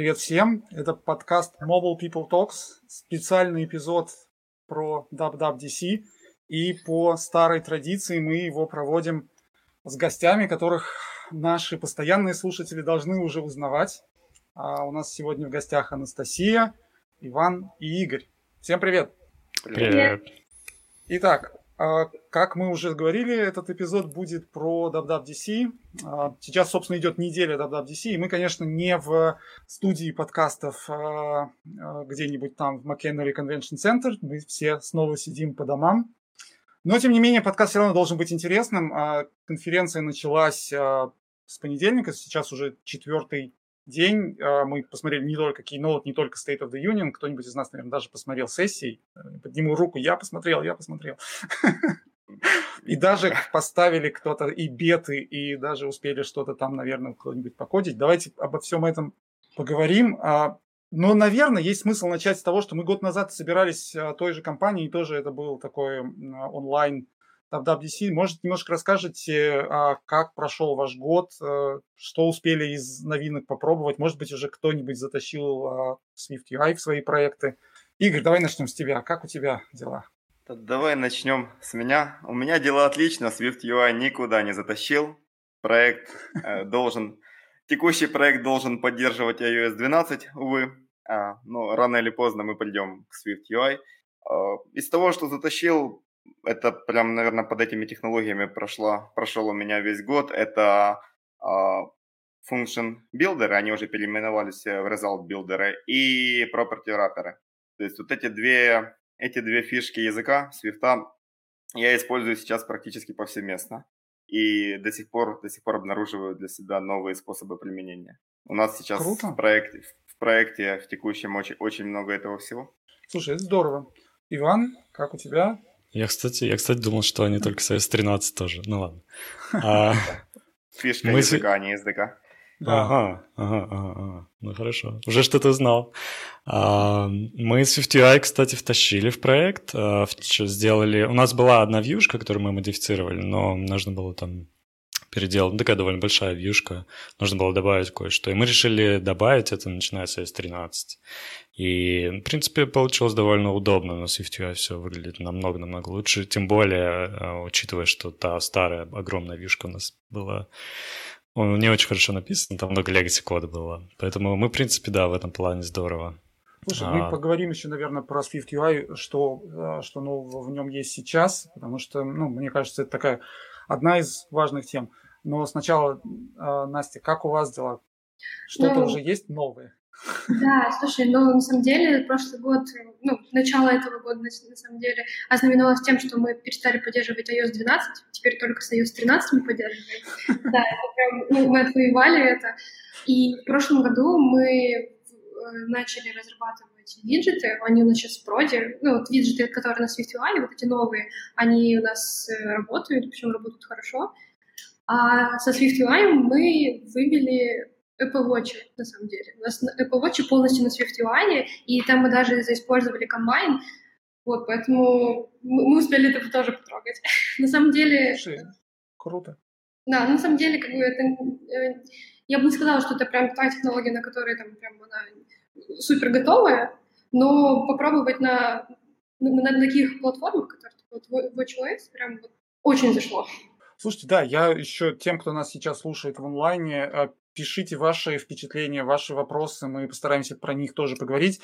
Привет всем! Это подкаст Mobile People Talks, специальный эпизод про WWDC. И по старой традиции мы его проводим с гостями, которых наши постоянные слушатели должны уже узнавать. А у нас сегодня в гостях Анастасия, Иван и Игорь. Всем привет! Привет! Итак, а, как мы уже говорили, этот эпизод будет про WWDC. А, сейчас, собственно, идет неделя WWDC, и мы, конечно, не в студии подкастов а, где-нибудь там в McHenry Convention Center. Мы все снова сидим по домам. Но, тем не менее, подкаст все равно должен быть интересным. Конференция началась с понедельника, сейчас уже четвертый день. Мы посмотрели не только Keynote, не только State of the Union. Кто-нибудь из нас, наверное, даже посмотрел сессии. Подниму руку, я посмотрел, я посмотрел. И даже поставили кто-то и беты, и даже успели что-то там, наверное, кто-нибудь покодить. Давайте обо всем этом поговорим. Но, наверное, есть смысл начать с того, что мы год назад собирались той же компанией, тоже это был такой онлайн WWDC. Может, немножко расскажете, а, как прошел ваш год, э, что успели из новинок попробовать? Может быть, уже кто-нибудь затащил а, Swift UI в свои проекты? Игорь, давай начнем с тебя. Как у тебя дела? Давай начнем с меня. У меня дела отлично, Swift UI никуда не затащил. Проект э, должен, текущий проект должен поддерживать iOS 12, увы. А, но рано или поздно мы придем к Swift UI. А, из того, что затащил, это прям, наверное, под этими технологиями прошло, прошел у меня весь год. Это а, Function Builder, они уже переименовались в Result Builder, и Property Wrapper. То есть вот эти две, эти две фишки языка, Swift, я использую сейчас практически повсеместно. И до сих пор, до сих пор обнаруживаю для себя новые способы применения. У нас сейчас Круто. в проекте, в проекте в текущем очень, очень много этого всего. Слушай, это здорово. Иван, как у тебя? Я, кстати, я, кстати, думал, что они только с iOS 13 тоже. Ну ладно. А, Фишка мы... языка, а не SDK. Да. Ага, ага, ага, ага. Ну хорошо. Уже что-то знал. А, мы SwiftUI, кстати, втащили в проект. А, сделали... У нас была одна вьюшка, которую мы модифицировали, но нужно было там переделать. Ну, такая довольно большая вьюшка. Нужно было добавить кое-что. И мы решили добавить это, начиная с S13. И, в принципе, получилось довольно удобно. На SwiftUI все выглядит намного-намного лучше. Тем более, а, учитывая, что та старая огромная вьюшка у нас была он не очень хорошо написан, там много legacy кода было. Поэтому мы, в принципе, да, в этом плане здорово. Слушай, а... мы поговорим еще, наверное, про Swift UI, что, э, что нового в нем есть сейчас, потому что, ну, мне кажется, это такая одна из важных тем. Но сначала, э, Настя, как у вас дела? Что-то ну, уже есть новое? Да, слушай, ну, на самом деле, прошлый год, ну, начало этого года, на, на самом деле, ознаменовалось тем, что мы перестали поддерживать iOS 12, теперь только с iOS 13 мы поддерживаем. Да, это прям, ну, мы отвоевали это. И в прошлом году мы э, начали разрабатывать виджеты, они у нас сейчас в проде, ну, вот виджеты, которые на SwiftUI, вот эти новые, они у нас э, работают, причем работают хорошо. А со SwiftUI мы вывели Apple Watch, на самом деле. У нас Apple Watch полностью на SwiftUI, и там мы даже заиспользовали комбайн, вот, поэтому мы успели это тоже потрогать. на самом деле... Слушай, круто. Да, на самом деле, как бы это... Э, я бы не сказала, что это прям та технология, на которой там прям она супер готовая, но попробовать на, на, на таких платформах, которые вот WatchOS, прям вот очень зашло. Слушайте, да, я еще тем, кто нас сейчас слушает в онлайне, э, пишите ваши впечатления, ваши вопросы, мы постараемся про них тоже поговорить.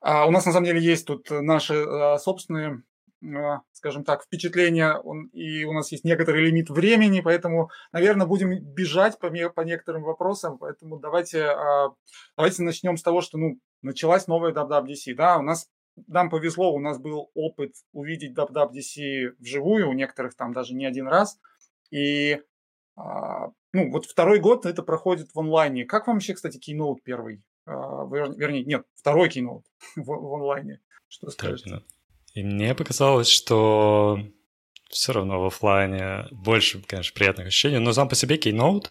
А у нас на самом деле есть тут наши а, собственные а, скажем так, впечатления, и у нас есть некоторый лимит времени, поэтому, наверное, будем бежать по, по некоторым вопросам, поэтому давайте, а, давайте начнем с того, что, ну, началась новая WWDC, да, у нас нам повезло, у нас был опыт увидеть WWDC вживую, у некоторых там даже не один раз, и а, ну, вот второй год это проходит в онлайне. Как вам вообще, кстати, Keynote первый? А, вернее, нет, второй Keynote в онлайне. Что скажете? И мне показалось, что все равно в офлайне больше, конечно, приятных ощущений, но сам по себе Keynote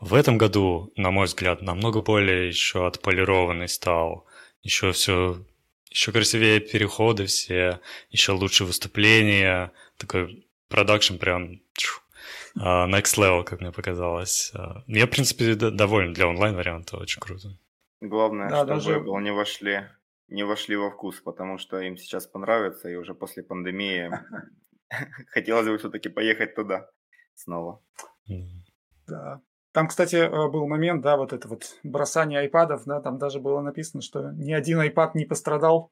в этом году, на мой взгляд, намного более еще отполированный стал. Еще все, еще красивее переходы все, еще лучше выступления, такой продакшн прям uh, next level, как мне показалось. Uh, я, в принципе, доволен для онлайн-варианта, очень круто. Главное, да, чтобы даже... Не вошли, не вошли во вкус, потому что им сейчас понравится, и уже после пандемии хотелось бы все-таки поехать туда снова. Да. Там, кстати, э, был момент, да, вот это вот бросание айпадов, да, там даже было написано, что ни один айпад не пострадал.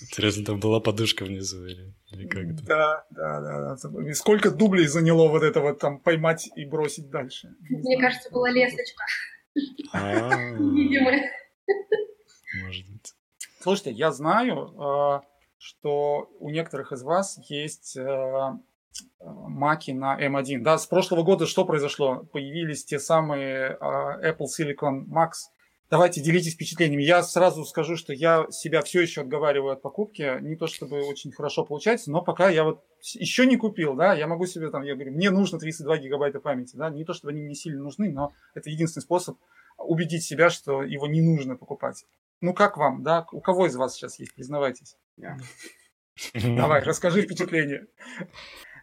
Интересно, там была подушка внизу или, или как это? Да, да, да, да. сколько дублей заняло вот это вот там поймать и бросить дальше? Мне кажется, была лесочка. Видимая. Может быть. Слушайте, я знаю, э, что у некоторых из вас есть э, маки на M1. Да, с прошлого года что произошло? Появились те самые uh, Apple Silicon Max. Давайте делитесь впечатлениями. Я сразу скажу, что я себя все еще отговариваю от покупки. Не то чтобы очень хорошо получается, но пока я вот еще не купил, да, я могу себе там, я говорю, мне нужно 32 гигабайта памяти, да, не то чтобы они мне сильно нужны, но это единственный способ убедить себя, что его не нужно покупать. Ну как вам, да? У кого из вас сейчас есть? Признавайтесь. Давай, расскажи впечатление.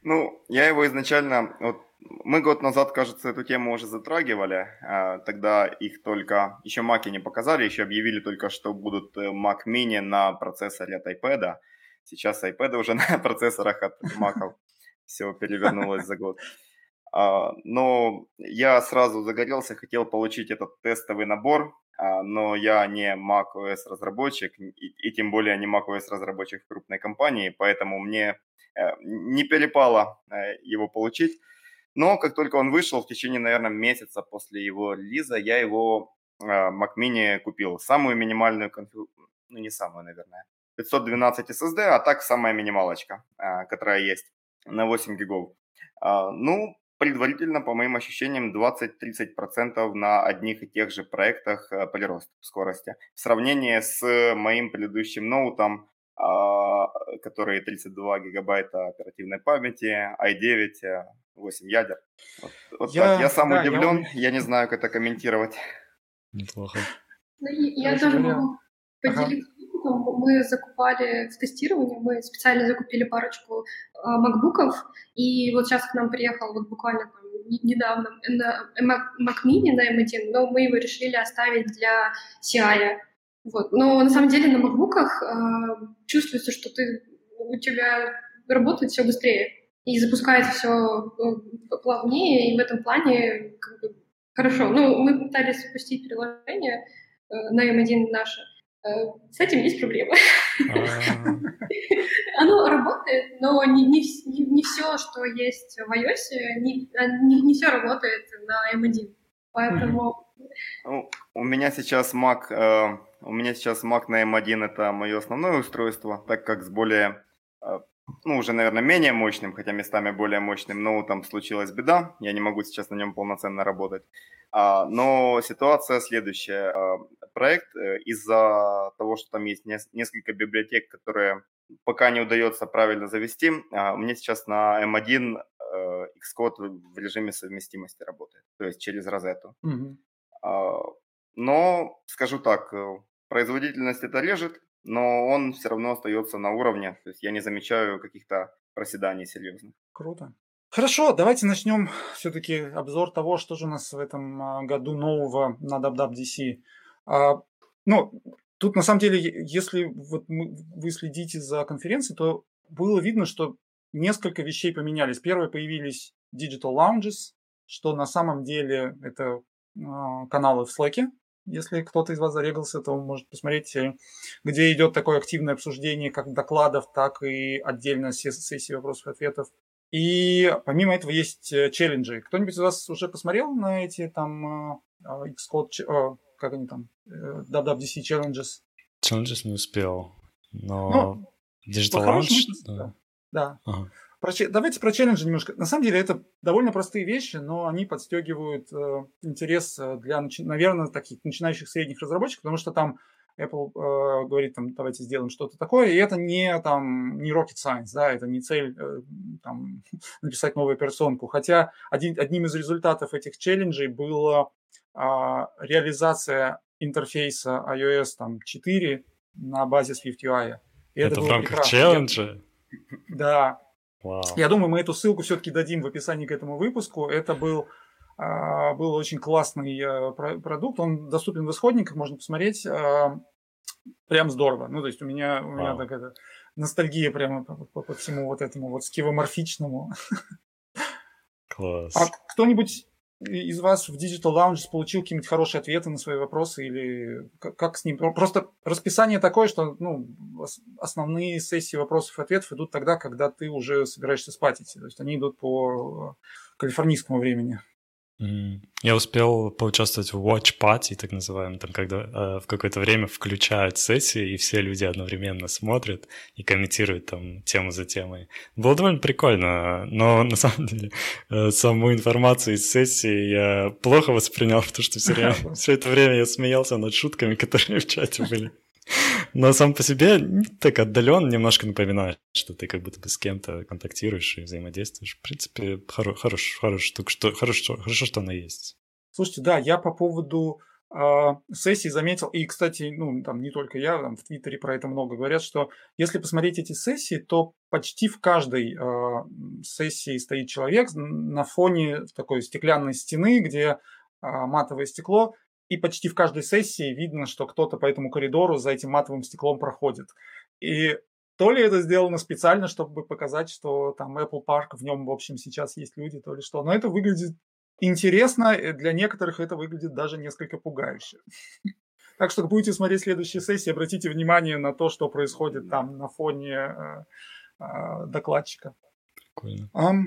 Ну, я его изначально, вот мы год назад, кажется, эту тему уже затрагивали. А, тогда их только, еще маки не показали, еще объявили только, что будут э, Mac Mini на процессоре от iPad. Сейчас iPad уже на процессорах от Mac. Все перевернулось за год. А, но я сразу загорелся, хотел получить этот тестовый набор, но я не macOS разработчик, и тем более не macOS разработчик в крупной компании, поэтому мне Э, не перепало э, его получить. Но как только он вышел, в течение, наверное, месяца после его релиза, я его э, Mac Mini купил. Самую минимальную конфигурацию, ну не самую, наверное, 512 SSD, а так самая минималочка, которая есть на 8 гигов. А, ну, предварительно, по моим ощущениям, 20-30% на одних и тех же проектах прирост скорости. В сравнении с моим предыдущим ноутом, а, которые 32 гигабайта оперативной памяти, i9, 8 ядер. Вот, вот я, так. Я сам да, удивлен, я... я не знаю, как это комментировать. Неплохо. Ну, я тоже могу поделиться ага. Мы закупали в тестировании, мы специально закупили парочку э, макбуков, и вот сейчас к нам приехал вот буквально там недавно Mac Mini на M1, но мы его решили оставить для CI. Вот. Но на самом деле на макбуках э, чувствуется, что ты, у тебя работает все быстрее и запускается все э, плавнее, и в этом плане как бы, хорошо. Ну, мы пытались запустить приложение э, на M1 наше, э, с этим есть проблемы. А. Оно работает, но не, не, не все, что есть в iOS, не, не, не все работает на M1. Поэтому... Ну, у меня сейчас Mac у меня сейчас Mac на M1 это мое основное устройство, так как с более, э, ну уже, наверное, менее мощным, хотя местами более мощным ноутом случилась беда, я не могу сейчас на нем полноценно работать. А, но ситуация следующая. А, проект э, из-за того, что там есть несколько библиотек, которые пока не удается правильно завести, а, у меня сейчас на M1 э, Xcode в режиме совместимости работает, то есть через розету. Mm-hmm. Но, скажу так, Производительность это режет, но он все равно остается на уровне. То есть я не замечаю каких-то проседаний серьезных. Круто. Хорошо, давайте начнем все-таки обзор того, что же у нас в этом а, году нового на WWDC. А, ну, тут на самом деле, если вот вы следите за конференцией, то было видно, что несколько вещей поменялись. Первые появились Digital Lounges, что на самом деле это а, каналы в Slack, если кто-то из вас зарегался, то может посмотреть, э, где идет такое активное обсуждение как докладов, так и отдельно сессии вопросов и ответов. И помимо этого есть э, челленджи. Кто-нибудь из вас уже посмотрел на эти там э, а, Xcode, как они там, WWDC challenges? Challenges не успел, но ну, Digital Launch? Да. да. Ага. Про, давайте про челленджи немножко. На самом деле это довольно простые вещи, но они подстегивают э, интерес э, для, наверное, таких начинающих средних разработчиков, потому что там Apple э, говорит, там, давайте сделаем что-то такое, и это не, там, не rocket science, да, это не цель э, там, написать новую операционку. Хотя один, одним из результатов этих челленджей была э, реализация интерфейса iOS там, 4 на базе SwiftUI. И это, это в рамках прекрасно. челленджа? Да, Wow. Я думаю, мы эту ссылку все-таки дадим в описании к этому выпуску. Это был был очень классный э, продукт, он доступен в исходниках, можно посмотреть, а, прям здорово. Ну, то есть у меня, у меня так это, ностальгия прямо по, по, по всему вот этому вот скивоморфичному. Класс. А кто-нибудь из вас в Digital Lounge получил какие-нибудь хорошие ответы на свои вопросы или как, как с ним? Просто расписание такое, что ну, основные сессии вопросов и ответов идут тогда, когда ты уже собираешься спать идти. То есть они идут по калифорнийскому времени. Я успел поучаствовать в Watch Party, так называемом, там, когда э, в какое-то время включают сессии, и все люди одновременно смотрят и комментируют там тему за темой. Было довольно прикольно, но на самом деле э, саму информацию из сессии я плохо воспринял, потому что все, время, все это время я смеялся над шутками, которые в чате были. Но сам по себе так отдален немножко напоминает, что ты как будто бы с кем-то контактируешь и взаимодействуешь. В принципе, хоро- хорош, хорош штука, что, хорошо, хорошо, что она есть. Слушайте, да, я по поводу э, сессий заметил, и, кстати, ну, там не только я, там в Твиттере про это много говорят, что если посмотреть эти сессии, то почти в каждой э, сессии стоит человек на фоне такой стеклянной стены, где э, матовое стекло, и почти в каждой сессии видно, что кто-то по этому коридору за этим матовым стеклом проходит. И то ли это сделано специально, чтобы показать, что там Apple Park, в нем, в общем, сейчас есть люди, то ли что. Но это выглядит интересно, для некоторых это выглядит даже несколько пугающе. Так что, будете смотреть следующие сессии, обратите внимание на то, что происходит там на фоне э, э, докладчика. Прикольно. Um,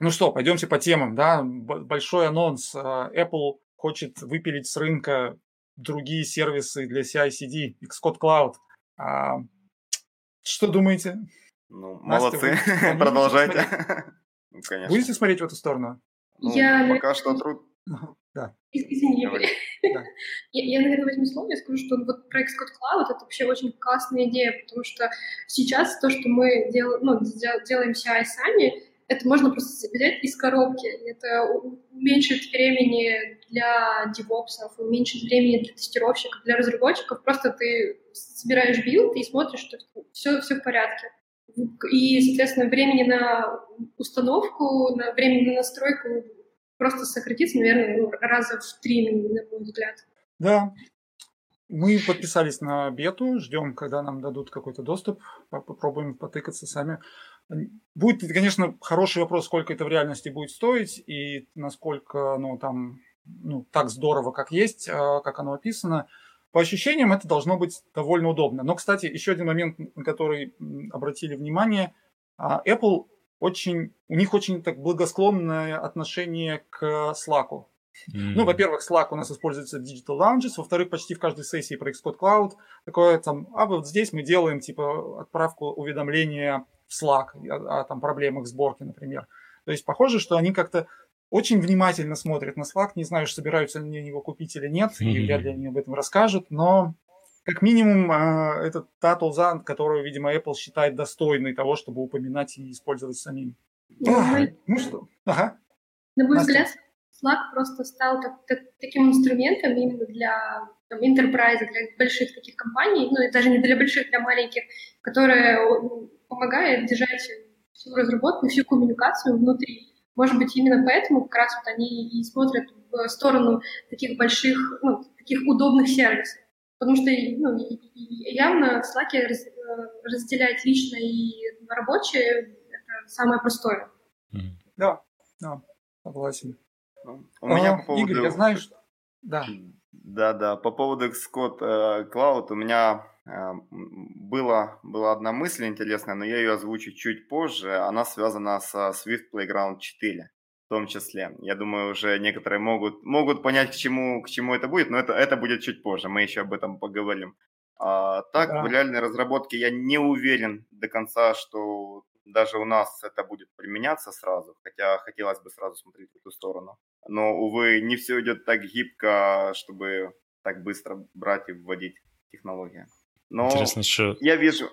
ну что, пойдемте по темам, да. Большой анонс. Э, Apple хочет выпилить с рынка другие сервисы для CI/CD, Xcode Cloud. А, что думаете? Ну, Настя, молодцы, вы, продолжайте. ну, конечно. Будете смотреть в эту сторону? Ну, я, пока что труд. Да. Извини, я, я, наверное, возьму слово и скажу, что вот проект Xcode Cloud — это вообще очень классная идея, потому что сейчас то, что мы дел, ну, делаем CI сами, это можно просто взять из коробки. Это уменьшит времени для девопсов, уменьшит времени для тестировщиков, для разработчиков. Просто ты собираешь билд и смотришь, что все, все в порядке. И, соответственно, времени на установку, на времени на настройку просто сократится, наверное, ну, раза в три, на мой взгляд. Да, мы подписались на бету, ждем, когда нам дадут какой-то доступ, попробуем потыкаться сами. Будет, конечно, хороший вопрос, сколько это в реальности будет стоить и насколько ну, там ну, так здорово, как есть, а, как оно описано. По ощущениям это должно быть довольно удобно. Но, кстати, еще один момент, на который обратили внимание, а, Apple очень, у них очень так благосклонное отношение к Slack. Mm-hmm. Ну, во-первых, Slack у нас используется в Digital Lounges, во-вторых, почти в каждой сессии про Xcode Cloud такое там, а вот здесь мы делаем типа отправку уведомления в Slack о, о там проблемах сборки, например. То есть похоже, что они как-то очень внимательно смотрят на Slack, не знаю, собираются они его купить или нет, mm-hmm. и вряд ли они об этом расскажут, но как минимум это та тулза, которую, видимо, Apple считает достойной того, чтобы упоминать и использовать самим. Ну, ну что, ага. На мой Настя. взгляд, Slack просто стал так, так, таким инструментом именно для там, enterprise, для больших таких компаний, ну и даже не для больших, для маленьких, которые помогает держать всю разработку, всю коммуникацию внутри. Может быть, именно поэтому как раз вот они и смотрят в сторону таких больших, ну, таких удобных сервисов. Потому что ну, явно в Slack раз, разделять личное и рабочее — это самое простое. Да, да, согласен. У меня а, по поводу... Игорь, я знаю, что... Да. Да, да, по поводу Xcode э, Cloud у меня э, было, была одна мысль интересная, но я ее озвучу чуть позже. Она связана со Swift Playground 4 в том числе. Я думаю, уже некоторые могут, могут понять, к чему, к чему это будет, но это, это будет чуть позже, мы еще об этом поговорим. А, так, да. в реальной разработке я не уверен до конца, что даже у нас это будет применяться сразу, хотя хотелось бы сразу смотреть в эту сторону. Но, увы, не все идет так гибко, чтобы так быстро брать и вводить технологии. Но Интересно еще... я вижу,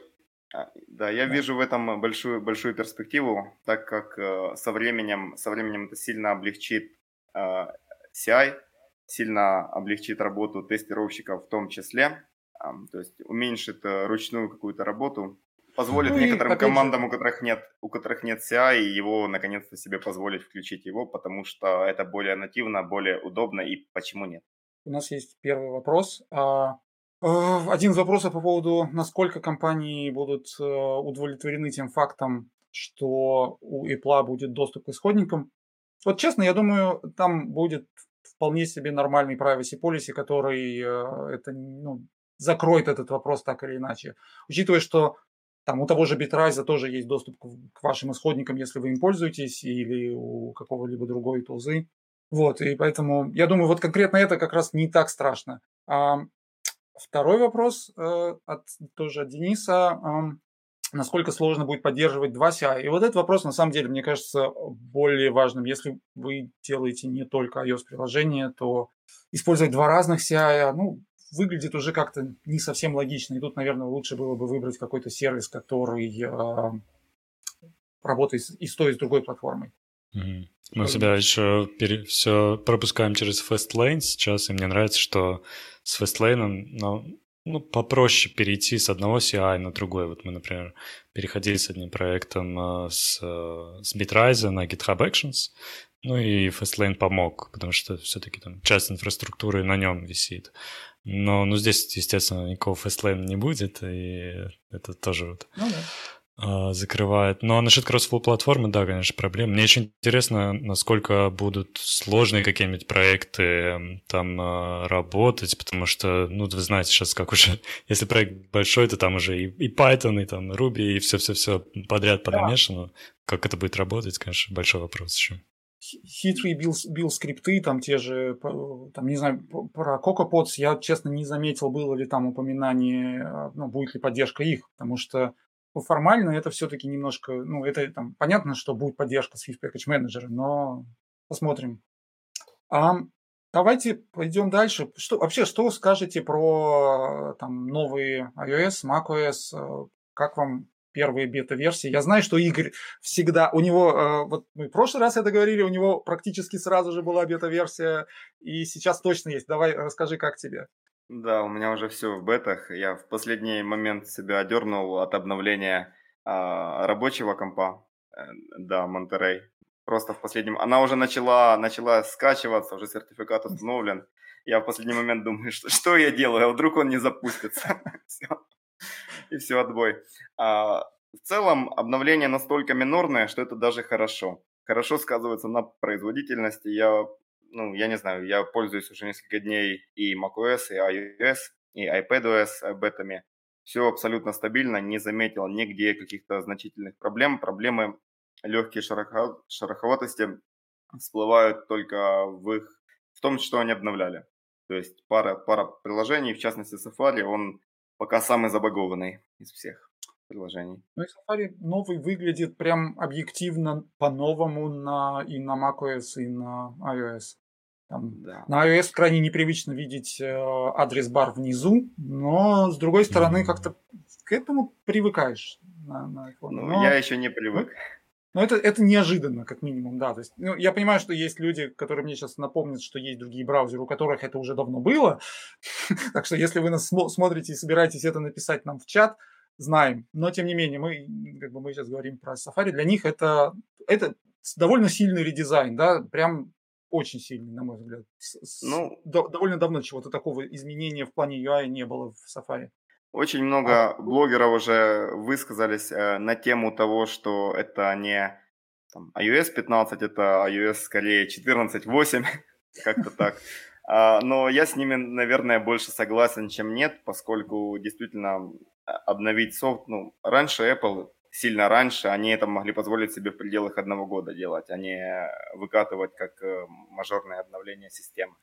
а, да, я да. вижу в этом большую, большую перспективу, так как э, со временем, со временем это сильно облегчит э, CI, сильно облегчит работу тестировщиков в том числе, э, то есть уменьшит э, ручную какую-то работу Позволит ну, некоторым командам, же... у которых нет, у которых нет CI, его наконец-то себе позволить включить его, потому что это более нативно, более удобно и почему нет? У нас есть первый вопрос. А, а, один из вопросов по поводу, насколько компании будут э, удовлетворены тем фактом, что у Apple будет доступ к исходникам. Вот честно, я думаю, там будет вполне себе нормальный privacy policy, который э, это ну, закроет этот вопрос так или иначе. Учитывая, что там у того же Bitrise тоже есть доступ к вашим исходникам, если вы им пользуетесь, или у какого-либо другой тулзы. Вот, и поэтому я думаю, вот конкретно это как раз не так страшно. А, второй вопрос э, от, тоже от Дениса. Э, насколько сложно будет поддерживать два CI? И вот этот вопрос, на самом деле, мне кажется, более важным. Если вы делаете не только iOS-приложение, то использовать два разных CI, ну, выглядит уже как-то не совсем логично. И тут, наверное, лучше было бы выбрать какой-то сервис, который э, работает и с той, и с другой платформой. Мы себя еще пере... все пропускаем через Fastlane сейчас, и мне нравится, что с Fastlane ну, ну, попроще перейти с одного CI на другой. Вот мы, например, переходили с одним проектом э, с, э, с Bitrise на GitHub Actions, ну и Fastlane помог, потому что все-таки там часть инфраструктуры на нем висит. Но ну, здесь, естественно, никакого Fastlane не будет, и это тоже вот ну, да. А, закрывает. Но насчет кроссфлоу платформы, да, конечно, проблема. Мне очень интересно, насколько будут сложные какие-нибудь проекты там а, работать, потому что, ну, вы знаете сейчас, как уже, если проект большой, то там уже и, и Python, и там Ruby, и все-все-все подряд подмешано. Да. Как это будет работать, конечно, большой вопрос еще хитрые бил, бил скрипты, там те же, там, не знаю, про CocoaPods я, честно, не заметил, было ли там упоминание, а, ну, будет ли поддержка их, потому что ну, формально это все-таки немножко, ну, это там понятно, что будет поддержка Swift Package Manager, но посмотрим. А, давайте пойдем дальше. Что, вообще, что скажете про там новые iOS, macOS? Как вам первые бета-версии. Я знаю, что Игорь всегда, у него, э, вот мы в прошлый раз это говорили, у него практически сразу же была бета-версия, и сейчас точно есть. Давай расскажи, как тебе. Да, у меня уже все в бетах. Я в последний момент себя одернул от обновления а, рабочего компа. Э, да, Монтерей. Просто в последнем... Она уже начала, начала скачиваться, уже сертификат установлен. Я в последний момент думаю, что, что я делаю, а вдруг он не запустится. и все, отбой. А, в целом, обновление настолько минорное, что это даже хорошо. Хорошо сказывается на производительности. Я, ну, я не знаю, я пользуюсь уже несколько дней и macOS, и iOS, и iPadOS бетами. Все абсолютно стабильно, не заметил нигде каких-то значительных проблем. Проблемы легкие шероховатости всплывают только в их в том, что они обновляли. То есть пара, пара приложений, в частности Safari, он пока самый забагованный из всех приложений. Ну и Safari новый выглядит прям объективно по-новому на, и на macOS, и на iOS. Там, да. На iOS крайне непривычно видеть э, адрес-бар внизу, но с другой стороны mm-hmm. как-то к этому привыкаешь на, на iPhone. Ну, но... я еще не привык. Но это, это неожиданно, как минимум, да. То есть, ну, я понимаю, что есть люди, которые мне сейчас напомнят, что есть другие браузеры, у которых это уже давно было. так что, если вы нас смотрите и собираетесь это написать нам в чат, знаем. Но, тем не менее, мы, как бы мы сейчас говорим про Safari, для них это, это довольно сильный редизайн, да, прям очень сильный, на мой взгляд. Ну, довольно давно чего-то такого изменения в плане UI не было в Safari. Очень много а, блогеров уже высказались э, на тему того, что это не там, iOS 15, это iOS скорее 14.8, как-то так. А, но я с ними, наверное, больше согласен, чем нет, поскольку действительно а, обновить софт, ну, раньше Apple, сильно раньше, они это могли позволить себе в пределах одного года делать, а не выкатывать как э, мажорное обновление системы.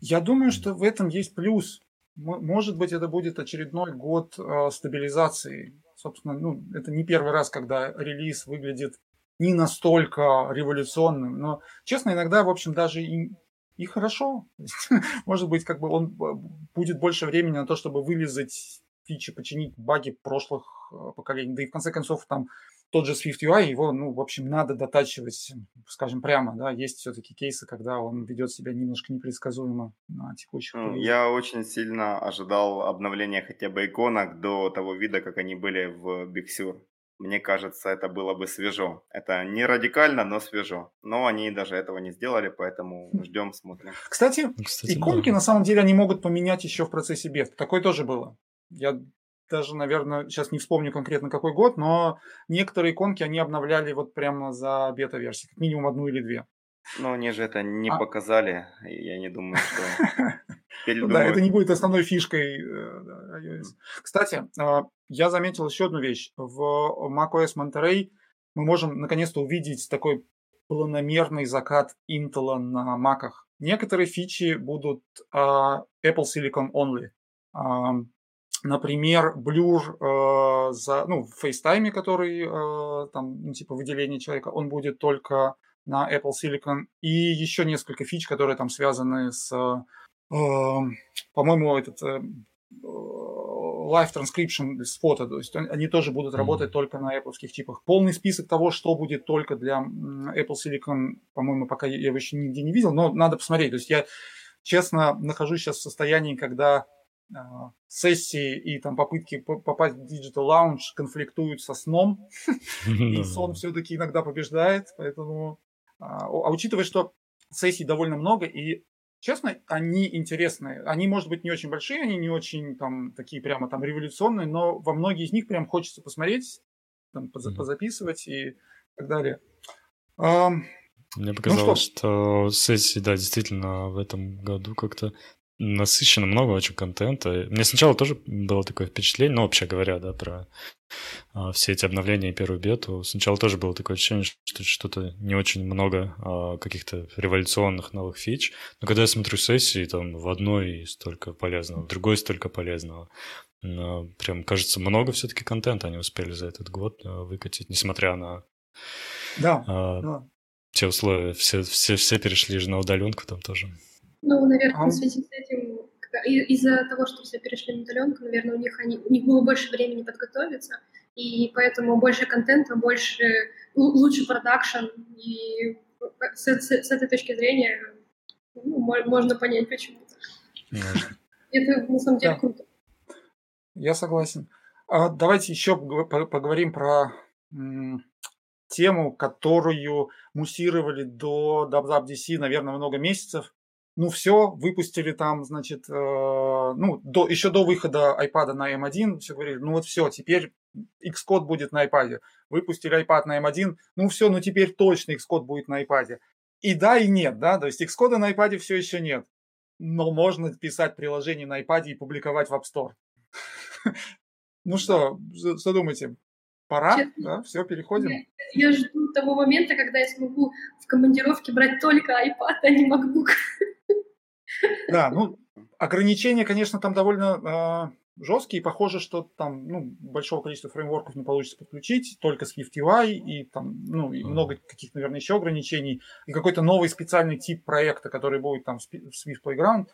Я думаю, что в этом есть плюс, может быть, это будет очередной год э, стабилизации. Собственно, ну, это не первый раз, когда релиз выглядит не настолько революционным. Но, честно, иногда, в общем, даже и, и хорошо. Может быть, как бы он э, будет больше времени на то, чтобы вылезать фичи, починить баги прошлых э, поколений. Да и в конце концов, там тот же Swift UI, его, ну, в общем, надо дотачивать, скажем прямо, да, есть все-таки кейсы, когда он ведет себя немножко непредсказуемо на текущих. Ну, я очень сильно ожидал обновления хотя бы иконок до того вида, как они были в Big Sur. Мне кажется, это было бы свежо. Это не радикально, но свежо. Но они даже этого не сделали, поэтому хм. ждем, смотрим. Кстати, Кстати иконки да. на самом деле они могут поменять еще в процессе бет. Такое тоже было. Я даже, наверное, сейчас не вспомню конкретно какой год, но некоторые иконки они обновляли вот прямо за бета-версии, как минимум одну или две. Ну, они же это не а... показали, я не думаю, что... Да, это не будет основной фишкой э, iOS. Кстати, а, я заметил еще одну вещь. В macOS Monterey мы можем наконец-то увидеть такой планомерный закат Intel на маках. Некоторые фичи будут Apple Silicon only. Например, блюр э, за, ну, в FaceTime, который э, там, ну, типа выделение человека, он будет только на Apple Silicon. И еще несколько фич, которые там связаны с, э, по-моему, этот э, live transcription с фото, то есть они тоже будут работать mm-hmm. только на Apple чипах. Полный список того, что будет только для Apple Silicon, по-моему, пока я его еще нигде не видел, но надо посмотреть. То есть я, честно, нахожусь сейчас в состоянии, когда сессии и там попытки попасть в Digital Lounge конфликтуют со сном, и сон все-таки иногда побеждает, поэтому... А, а учитывая, что сессий довольно много, и честно, они интересные. Они, может быть, не очень большие, они не очень там такие прямо там революционные, но во многие из них прям хочется посмотреть, там, позаписывать и так далее. Мне показалось, ну, что... что сессии, да, действительно в этом году как-то насыщенно много очень контента. Мне сначала тоже было такое впечатление, ну, вообще говоря, да, про а, все эти обновления и первую бету. Сначала тоже было такое ощущение, что что-то не очень много а, каких-то революционных новых фич. Но когда я смотрю сессии, там в одной столько полезного, в другой столько полезного. Но прям, кажется, много все-таки контента они успели за этот год а, выкатить, несмотря на да, а, да. те условия. Все, все, все перешли же на удаленку там тоже. Ну, наверное, в связи с этим, из-за того, что все перешли на удаленку, наверное, у них, они, у них было больше времени подготовиться, и поэтому больше контента, больше, лучше продакшн, и с, с, с этой точки зрения ну, можно понять, почему. Это на самом деле да. круто. Я согласен. А давайте еще поговорим про тему, которую муссировали до WWDC, наверное, много месяцев ну все, выпустили там, значит, э, ну, до, еще до выхода iPad на M1, все говорили, ну вот все, теперь Xcode будет на iPad. Выпустили iPad на M1, ну все, ну теперь точно Xcode будет на iPad. И да, и нет, да, то есть Xcode на iPad все еще нет. Но можно писать приложение на iPad и публиковать в App Store. Ну что, что думаете? Пора, да, все, переходим. Я жду того момента, когда я смогу в командировке брать только iPad, а не MacBook. Да, ну, ограничения, конечно, там довольно э, жесткие. Похоже, что там ну, большого количества фреймворков не получится подключить, только Swift UI и там, ну, и много каких-то, наверное, еще ограничений. И какой-то новый специальный тип проекта, который будет там в Swift Playground.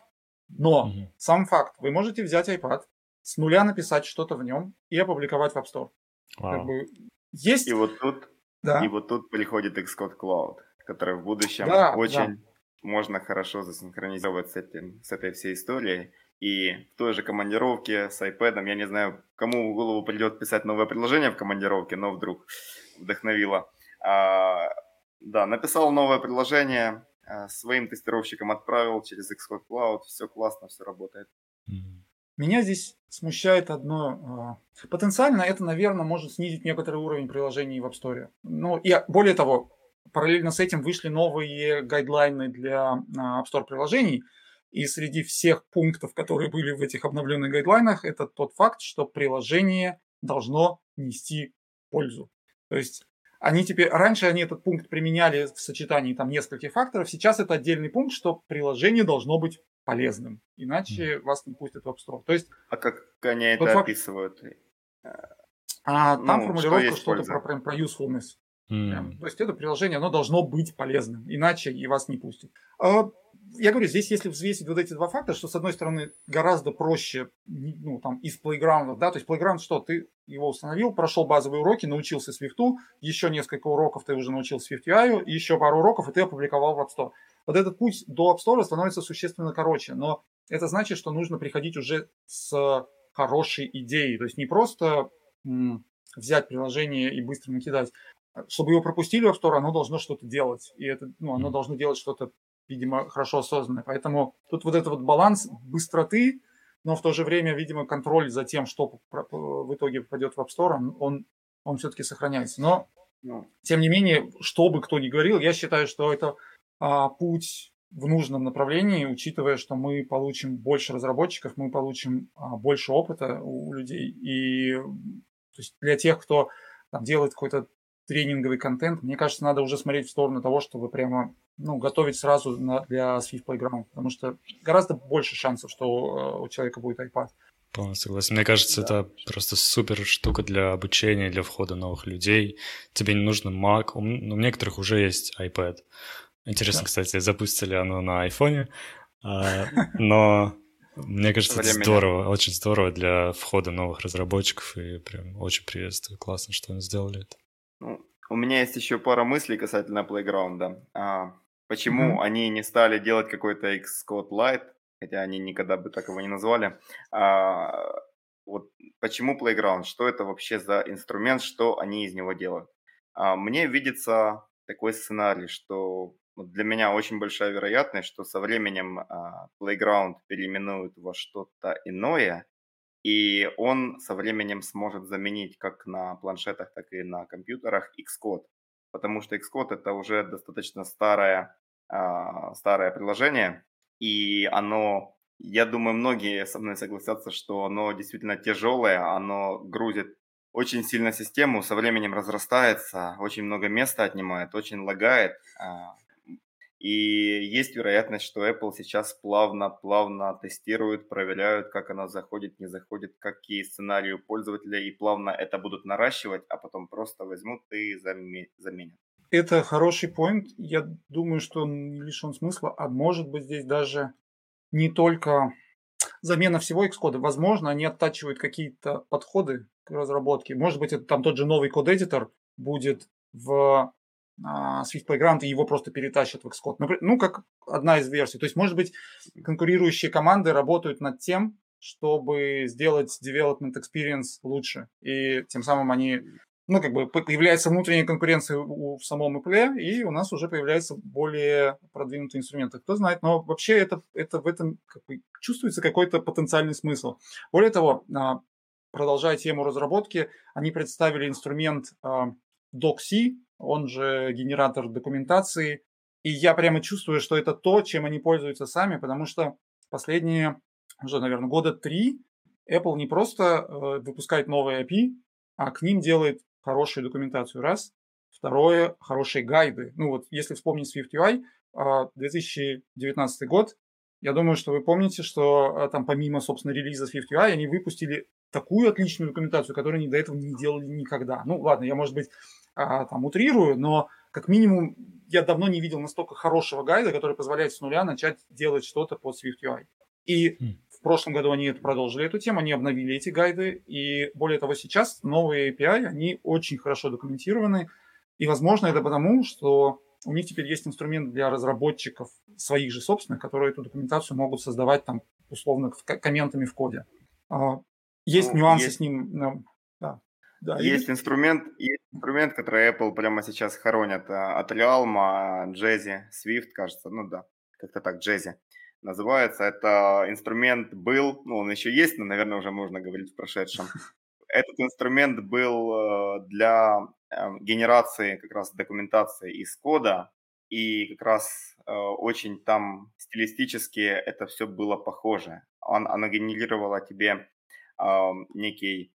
Но mm-hmm. сам факт, вы можете взять iPad, с нуля написать что-то в нем и опубликовать в App Store. Wow. Как бы есть... И вот тут, да. и вот тут приходит Xcode Cloud, который в будущем да, очень да можно хорошо засинхронизировать с, этим, с этой всей историей. И в той же командировке с iPad, я не знаю, кому в голову придет писать новое приложение в командировке, но вдруг вдохновило. А, да, написал новое приложение, а, своим тестировщикам отправил через Xcode Cloud, все классно, все работает. Меня здесь смущает одно. А, потенциально это, наверное, может снизить некоторый уровень приложений в App Store. Ну, и более того, параллельно с этим вышли новые гайдлайны для а, App Store приложений. И среди всех пунктов, которые были в этих обновленных гайдлайнах, это тот факт, что приложение должно нести пользу. То есть они теперь, раньше они этот пункт применяли в сочетании там нескольких факторов, сейчас это отдельный пункт, что приложение должно быть полезным, иначе вас не пустят в App Store. То есть, а как они это факт... описывают? А там ну, формулировка что что-то про, про, про usefulness. Mm. То есть это приложение, оно должно быть полезным, иначе и вас не пустят. А, я говорю, здесь если взвесить вот эти два факта, что с одной стороны гораздо проще, ну, там, из плейграундов, да, то есть плейграунд что, ты его установил, прошел базовые уроки, научился Swift, еще несколько уроков ты уже научился SwiftUI, еще пару уроков, и ты опубликовал в App Store. Вот этот путь до App Store становится существенно короче, но это значит, что нужно приходить уже с хорошей идеей, то есть не просто взять приложение и быстро накидать, чтобы его пропустили в Store, оно должно что-то делать, и это, ну, оно должно делать что-то видимо, хорошо осознанное. Поэтому тут вот этот вот баланс быстроты, но в то же время, видимо, контроль за тем, что в итоге попадет в App Store, он, он все-таки сохраняется. Но, ну. тем не менее, что бы кто ни говорил, я считаю, что это а, путь в нужном направлении, учитывая, что мы получим больше разработчиков, мы получим а, больше опыта у людей. И то есть для тех, кто там, делает какой-то тренинговый контент, мне кажется, надо уже смотреть в сторону того, чтобы прямо ну, готовить сразу на, для Swift Playground, потому что гораздо больше шансов, что э, у человека будет iPad. Полностью согласен. Мне кажется, да. это просто супер штука для обучения, для входа новых людей. Тебе не нужно Mac. У, ну, у некоторых уже есть iPad. Интересно, да. кстати, запустили оно на айфоне. А, но мне кажется, это здорово, очень здорово для входа новых разработчиков. И прям очень приветствую. Классно, что они сделали это. Ну, у меня есть еще пара мыслей касательно Playground. А, Почему mm-hmm. они не стали делать какой-то Xcode Lite, хотя они никогда бы так его не назвали. А, вот почему Playground? Что это вообще за инструмент, что они из него делают? А, мне видится такой сценарий, что для меня очень большая вероятность, что со временем а, Playground переименуют во что-то иное, и он со временем сможет заменить как на планшетах, так и на компьютерах Xcode потому что Xcode это уже достаточно старое, э, старое приложение, и оно, я думаю, многие со мной согласятся, что оно действительно тяжелое, оно грузит очень сильно систему, со временем разрастается, очень много места отнимает, очень лагает. А, и есть вероятность, что Apple сейчас плавно-плавно тестирует, проверяют, как она заходит, не заходит, какие сценарии у пользователя, и плавно это будут наращивать, а потом просто возьмут и заменят. Это хороший поинт. Я думаю, что он лишен смысла, а может быть здесь даже не только замена всего Xcode. Возможно, они оттачивают какие-то подходы к разработке. Может быть, это там тот же новый код-эдитор будет в Swift Playground, и его просто перетащат в Xcode. Ну, как одна из версий. То есть, может быть, конкурирующие команды работают над тем, чтобы сделать development experience лучше. И тем самым они, ну, как бы появляется внутренняя конкуренция в самом Apple, и у нас уже появляются более продвинутые инструменты. Кто знает, но вообще это, это в этом как бы, чувствуется какой-то потенциальный смысл. Более того, а, продолжая тему разработки, они представили инструмент а, DocC, он же генератор документации. И я прямо чувствую, что это то, чем они пользуются сами, потому что последние уже, наверное, года три Apple не просто э, выпускает новые API, а к ним делает хорошую документацию. Раз. Второе, хорошие гайды. Ну вот, если вспомнить SwiftUI, 2019 а, год, я думаю, что вы помните, что а, там помимо, собственно, релиза SwiftUI, они выпустили такую отличную документацию, которую они до этого не делали никогда. Ну, ладно, я, может быть, а, там утрирую, но как минимум я давно не видел настолько хорошего гайда, который позволяет с нуля начать делать что-то под SwiftUI. И mm. в прошлом году они продолжили эту тему, они обновили эти гайды, и более того, сейчас новые API, они очень хорошо документированы, и, возможно, это потому, что у них теперь есть инструмент для разработчиков своих же собственных, которые эту документацию могут создавать там условно комментами в коде. А, есть ну, нюансы есть... с ним. Да. Есть и... инструмент, есть инструмент, который Apple прямо сейчас хоронят а, от Realm, Jazzy, Swift, кажется, ну да, как-то так, Jazzy называется. Это инструмент был, ну он еще есть, но, наверное, уже можно говорить в прошедшем. Этот инструмент был э, для э, генерации как раз документации из кода, и как раз э, очень там стилистически это все было похоже. Он, оно генерировало тебе некий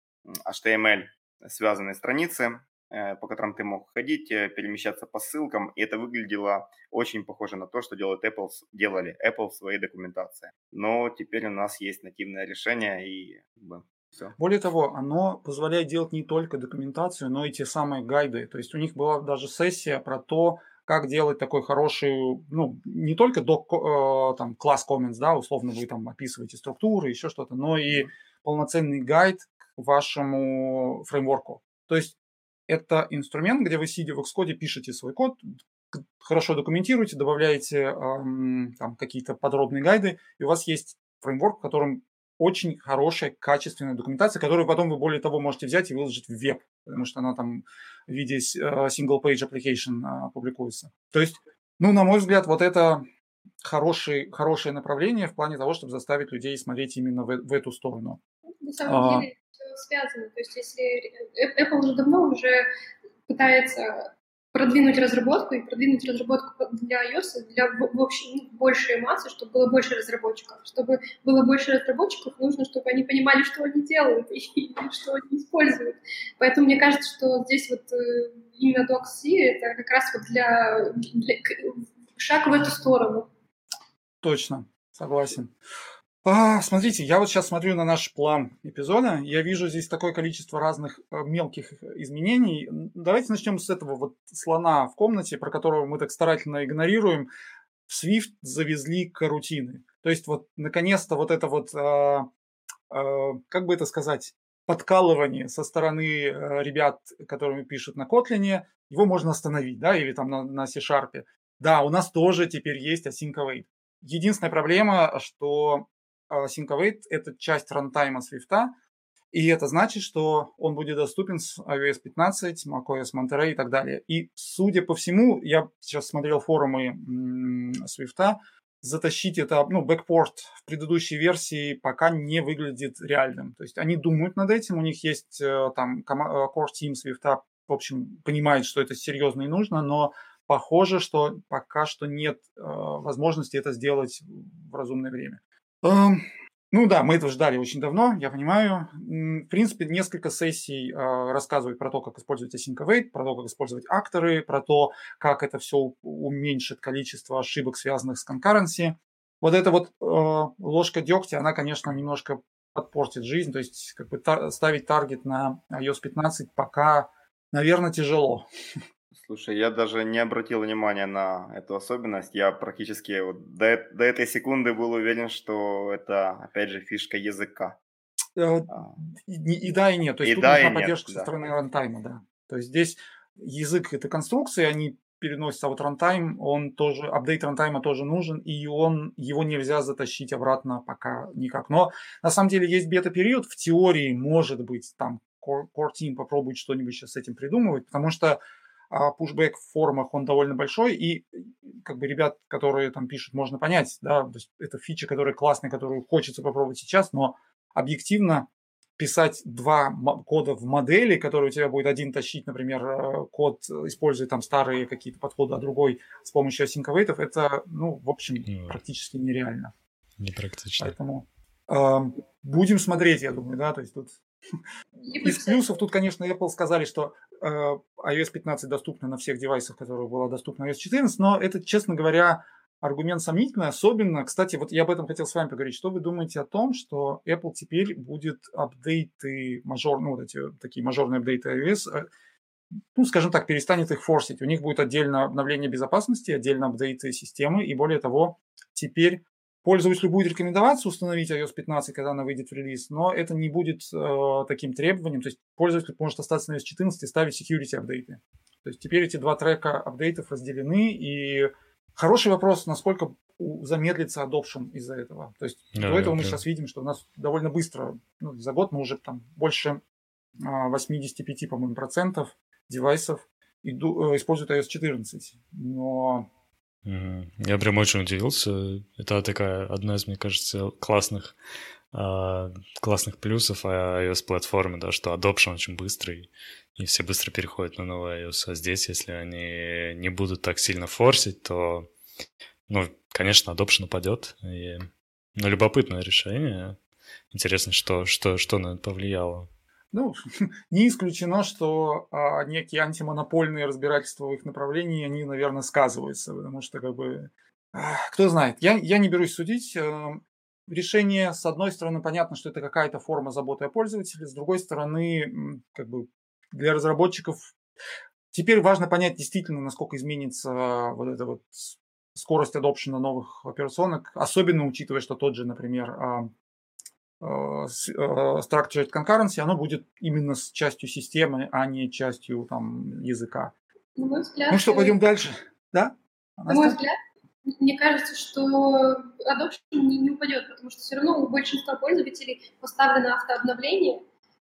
HTML связанные страницы, э, по которым ты мог ходить, э, перемещаться по ссылкам, и это выглядело очень похоже на то, что делают Apple, делали Apple в своей документации. Но теперь у нас есть нативное решение, и все. Более того, оно позволяет делать не только документацию, но и те самые гайды. То есть у них была даже сессия про то, как делать такой хороший, ну, не только док, э, там, класс comments, да, условно вы там описываете структуры, еще что-то, но и полноценный гайд вашему фреймворку. То есть это инструмент, где вы, сидя в Xcode, пишете свой код, хорошо документируете, добавляете эм, там какие-то подробные гайды, и у вас есть фреймворк, в котором очень хорошая, качественная документация, которую потом вы, более того, можете взять и выложить в веб, потому что она там в виде э, single-page application а, публикуется. То есть, ну, на мой взгляд, вот это хороший, хорошее направление в плане того, чтобы заставить людей смотреть именно в, в эту сторону. На самом а... деле все связано. То есть если Apple уже давно уже пытается продвинуть разработку и продвинуть разработку для iOS для в общем ну, большей массы, чтобы было больше разработчиков. Чтобы было больше разработчиков, нужно, чтобы они понимали, что они делают и, и что они используют. Поэтому мне кажется, что здесь вот э, именно DocC это как раз вот для, для шаг в эту сторону. Точно, согласен. А, смотрите, я вот сейчас смотрю на наш план эпизода, я вижу здесь такое количество разных э, мелких изменений. Давайте начнем с этого вот слона в комнате, про которого мы так старательно игнорируем. В Swift завезли карутины. То есть вот наконец-то вот это вот, э, э, как бы это сказать, подкалывание со стороны э, ребят, которыми пишут на Kotlin, его можно остановить, да, или там на, на C-Sharp. Да, у нас тоже теперь есть async await. Единственная проблема, что Syncovate – это часть рантайма Swift, и это значит, что он будет доступен с iOS 15, macOS Monterey и так далее. И, судя по всему, я сейчас смотрел форумы Swift, затащить это, ну, бэкпорт в предыдущей версии пока не выглядит реальным. То есть они думают над этим, у них есть э, там э, core team Swift, в общем, понимает, что это серьезно и нужно, но похоже, что пока что нет э, возможности это сделать в разумное время. Ну да, мы это ждали очень давно, я понимаю. В принципе, несколько сессий э, рассказывают про то, как использовать async await, про то, как использовать акторы, про то, как это все уменьшит количество ошибок, связанных с concurrency. Вот эта вот э, ложка дегтя, она, конечно, немножко подпортит жизнь. То есть как бы та- ставить таргет на iOS 15 пока, наверное, тяжело. Слушай, я даже не обратил внимания на эту особенность. Я практически вот до, до этой секунды был уверен, что это, опять же, фишка языка. Э, а. И, и да, и нет. То есть и тут да, нужна поддержка нет, со стороны да. рантайма, да. То есть здесь язык это конструкции, они переносятся, а вот рантайм, он тоже, апдейт рантайма тоже нужен, и он, его нельзя затащить обратно пока никак. Но на самом деле есть бета-период, в теории может быть там Core, Core Team попробует что-нибудь сейчас с этим придумывать, потому что а пушбэк в форумах, он довольно большой, и как бы ребят, которые там пишут, можно понять, да, то есть это фича, которая классная, которую хочется попробовать сейчас, но объективно писать два кода в модели, который у тебя будет один тащить, например, э, код, используя там старые какие-то подходы, а другой с помощью async это, ну, в общем, ну, практически нереально. Непрактично. Поэтому э, будем смотреть, я думаю, да, то есть тут из плюсов тут, конечно, Apple сказали, что э, iOS 15 доступна на всех девайсах, которые была доступна iOS 14, но это, честно говоря, аргумент сомнительный, особенно, кстати, вот я об этом хотел с вами поговорить. Что вы думаете о том, что Apple теперь будет апдейты, мажор, ну, вот эти такие мажорные апдейты iOS, э, ну, скажем так, перестанет их форсить. У них будет отдельно обновление безопасности, отдельно апдейты системы, и более того, теперь Пользователю будет рекомендоваться установить iOS 15, когда она выйдет в релиз, но это не будет э, таким требованием. То есть пользователь может остаться на iOS 14 и ставить security апдейты. То есть теперь эти два трека апдейтов разделены, и хороший вопрос, насколько замедлится adoption из-за этого. То есть да, до этого да. мы сейчас видим, что у нас довольно быстро, ну, за год мы уже там больше 85, а, по-моему, процентов девайсов иду, э, используют iOS 14. Но я прям очень удивился. Это такая одна из, мне кажется, классных Uh, классных плюсов iOS-платформы, да, что adoption очень быстрый, и все быстро переходят на новый iOS. А здесь, если они не будут так сильно форсить, то, ну, конечно, adoption упадет. И... Но любопытное решение. Интересно, что, что, что на это повлияло. Ну, не исключено, что а, некие антимонопольные разбирательства в их направлении, они, наверное, сказываются, потому что, как бы, а, кто знает. Я, я не берусь судить. А, решение, с одной стороны, понятно, что это какая-то форма заботы о пользователе, с другой стороны, как бы, для разработчиков теперь важно понять действительно, насколько изменится вот эта вот скорость адопшена новых операционок, особенно учитывая, что тот же, например, а, а, а, structured concurrency, оно будет именно с частью системы, а не частью там языка. На мой взгляд, ну что, пойдем дальше, да? На мой взгляд, мне кажется, что adoption не, не упадет, потому что все равно у большинства пользователей поставлено автообновление,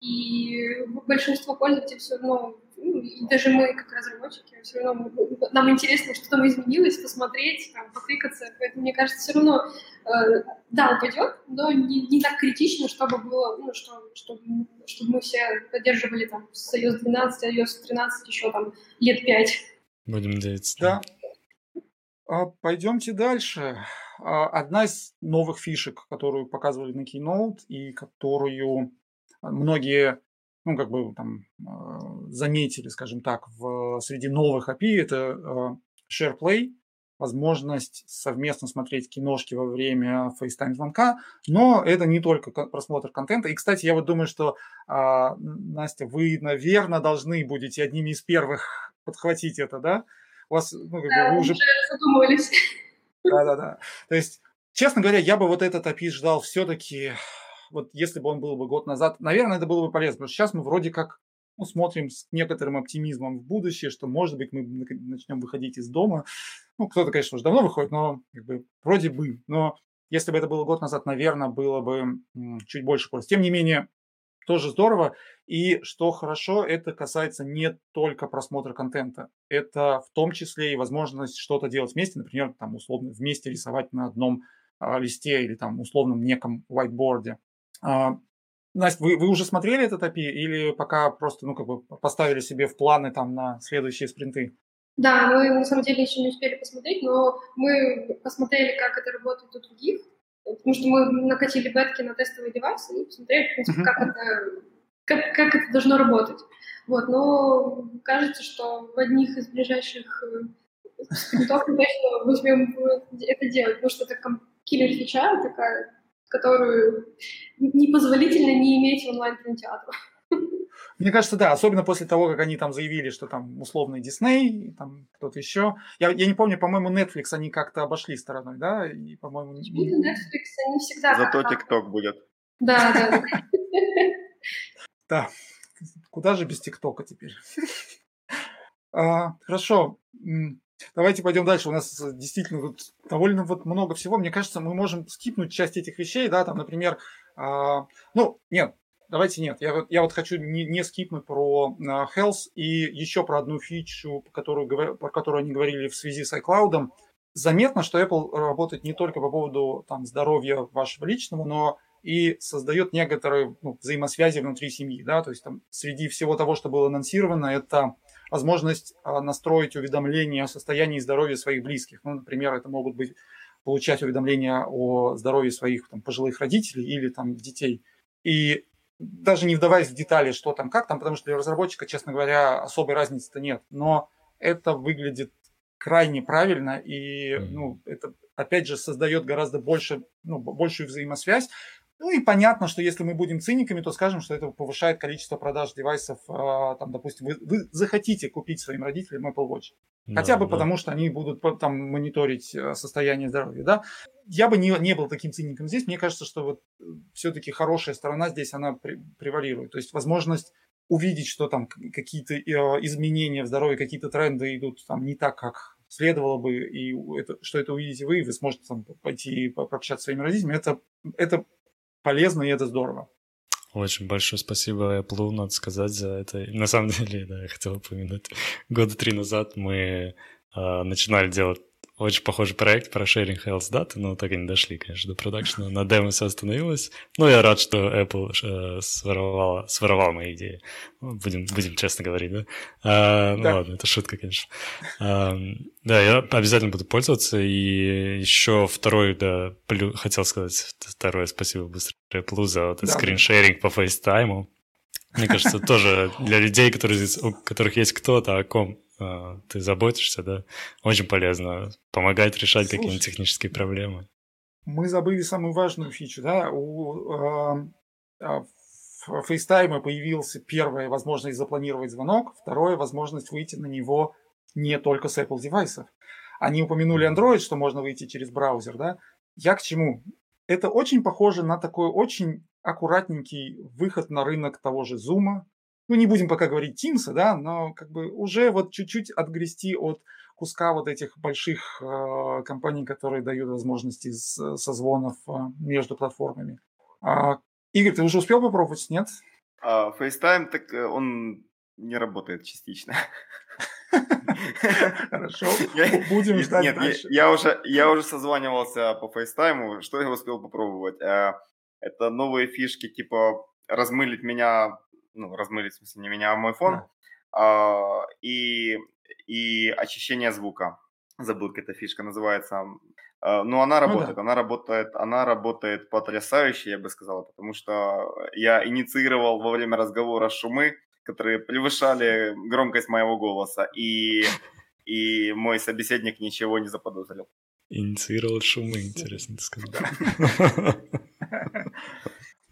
и большинство пользователей все равно, и даже мы, как разработчики, все равно нам интересно, что там изменилось, посмотреть, там, потыкаться. Поэтому, мне кажется, все равно, э, да, упадет, но не, не так критично, чтобы было, ну, что, чтобы, чтобы мы все поддерживали там с iOS 12, iOS 13 еще там лет 5. Будем надеяться. Да. А, пойдемте дальше. А, одна из новых фишек, которую показывали на Keynote и которую многие, ну, как бы там а, заметили, скажем так, в, среди новых API, это SharePlay, возможность совместно смотреть киношки во время FaceTime звонка, но это не только просмотр контента. И, кстати, я вот думаю, что, Настя, вы, наверное, должны будете одними из первых подхватить это, да? у вас, ну, как да, вы уже... задумывались. Да-да-да. То есть, честно говоря, я бы вот этот API ждал все-таки, вот если бы он был бы год назад, наверное, это было бы полезно, потому что сейчас мы вроде как ну, смотрим с некоторым оптимизмом в будущее, что, может быть, мы начнем выходить из дома. Ну, кто-то, конечно, уже давно выходит, но как бы вроде бы. Но если бы это было год назад, наверное, было бы чуть больше пользы. Тем не менее, тоже здорово. И что хорошо, это касается не только просмотра контента. Это в том числе и возможность что-то делать вместе, например, там условно вместе рисовать на одном а, листе или там условном неком whiteboard. А, Настя, вы, вы уже смотрели этот API или пока просто ну, как бы поставили себе в планы там на следующие спринты? Да, мы на самом деле еще не успели посмотреть, но мы посмотрели, как это работает у других потому что мы накатили бетки на тестовые девайсы и посмотрели, в принципе, как это, как, как это должно работать. Вот, но кажется, что в одних из ближайших э, спринтов мы точно возьмем это делать, потому что это киллер фича такая, которую непозволительно не иметь в онлайн-кинотеатрах. Мне кажется, да, особенно после того, как они там заявили, что там условный Дисней, там кто-то еще. Я, я не помню, по-моему, Netflix они как-то обошли стороной, да? И, по-моему, Netflix они всегда... Зато ТикТок будет. Да, да. Да. Куда же без ТикТока теперь? А, хорошо. Давайте пойдем дальше. У нас действительно тут довольно вот много всего. Мне кажется, мы можем скипнуть часть этих вещей, да, там, например, а, ну, нет, Давайте нет. Я, я вот хочу не, не скипнуть про uh, Health и еще про одну фичу, которую, про которую они говорили в связи с iCloud. Заметно, что Apple работает не только по поводу там, здоровья вашего личного, но и создает некоторые ну, взаимосвязи внутри семьи. Да? То есть там, среди всего того, что было анонсировано, это возможность а, настроить уведомления о состоянии здоровья своих близких. Ну, например, это могут быть получать уведомления о здоровье своих там, пожилых родителей или там, детей. И даже не вдаваясь в детали, что там, как там, потому что для разработчика, честно говоря, особой разницы-то нет. Но это выглядит крайне правильно, и ну, это, опять же, создает гораздо больше, ну, большую взаимосвязь. Ну и понятно, что если мы будем циниками, то скажем, что это повышает количество продаж девайсов. А, там, допустим, вы, вы захотите купить своим родителям Apple Watch. Да, Хотя бы да. потому, что они будут там мониторить э, состояние здоровья. Да? Я бы не, не был таким циником здесь. Мне кажется, что вот э, все-таки хорошая сторона здесь, она превалирует. То есть возможность увидеть, что там какие-то э, изменения в здоровье, какие-то тренды идут там не так, как следовало бы, и это, что это увидите вы, и вы сможете там пойти пообщаться с своими родителями, это, это полезно, и это здорово. Очень большое спасибо Apple, надо сказать, за это. На самом деле, да, я хотел упомянуть. Года три назад мы э, начинали делать очень похожий проект про sharing health даты, но так и не дошли, конечно, до продакшена. На демо все остановилось. Но я рад, что Apple э, своровала, своровал мои идеи. Ну, будем, будем честно говорить, да? А, ну да. ладно, это шутка, конечно. А, да, я обязательно буду пользоваться. И еще второй, да, плю, хотел сказать второе спасибо быстро Apple за вот да. скриншеринг по FaceTime. Мне кажется, тоже для людей, которые, у которых есть кто-то, о ком а, ты заботишься, да, очень полезно. Помогает решать какие-нибудь технические проблемы. Мы забыли самую важную фичу, да, у, э, в FaceTime появился первая возможность запланировать звонок, второе возможность выйти на него не только с Apple девайсов. Они упомянули Android, что можно выйти через браузер, да? Я к чему? Это очень похоже на такой очень аккуратненький выход на рынок того же Zoom. Ну, не будем пока говорить Teams, да, но как бы уже вот чуть-чуть отгрести от куска вот этих больших э, компаний, которые дают возможности с, созвонов э, между платформами. А, Игорь, ты уже успел попробовать, нет? А, FaceTime, так э, он не работает частично. Хорошо, будем ждать Нет. Я, уже, я уже созванивался по FaceTime, что я успел попробовать? Это новые фишки, типа размылить меня, ну, размылить, в смысле, не меня, а мой фон, а, и, и очищение звука. Забыл, как эта фишка называется. Э, но она работает, ну, да. она работает, она работает потрясающе, я бы сказал, потому что я инициировал во время разговора шумы, которые превышали громкость моего голоса, и, и мой собеседник ничего не заподозрил. Инициировал шумы, интересно ты сказал.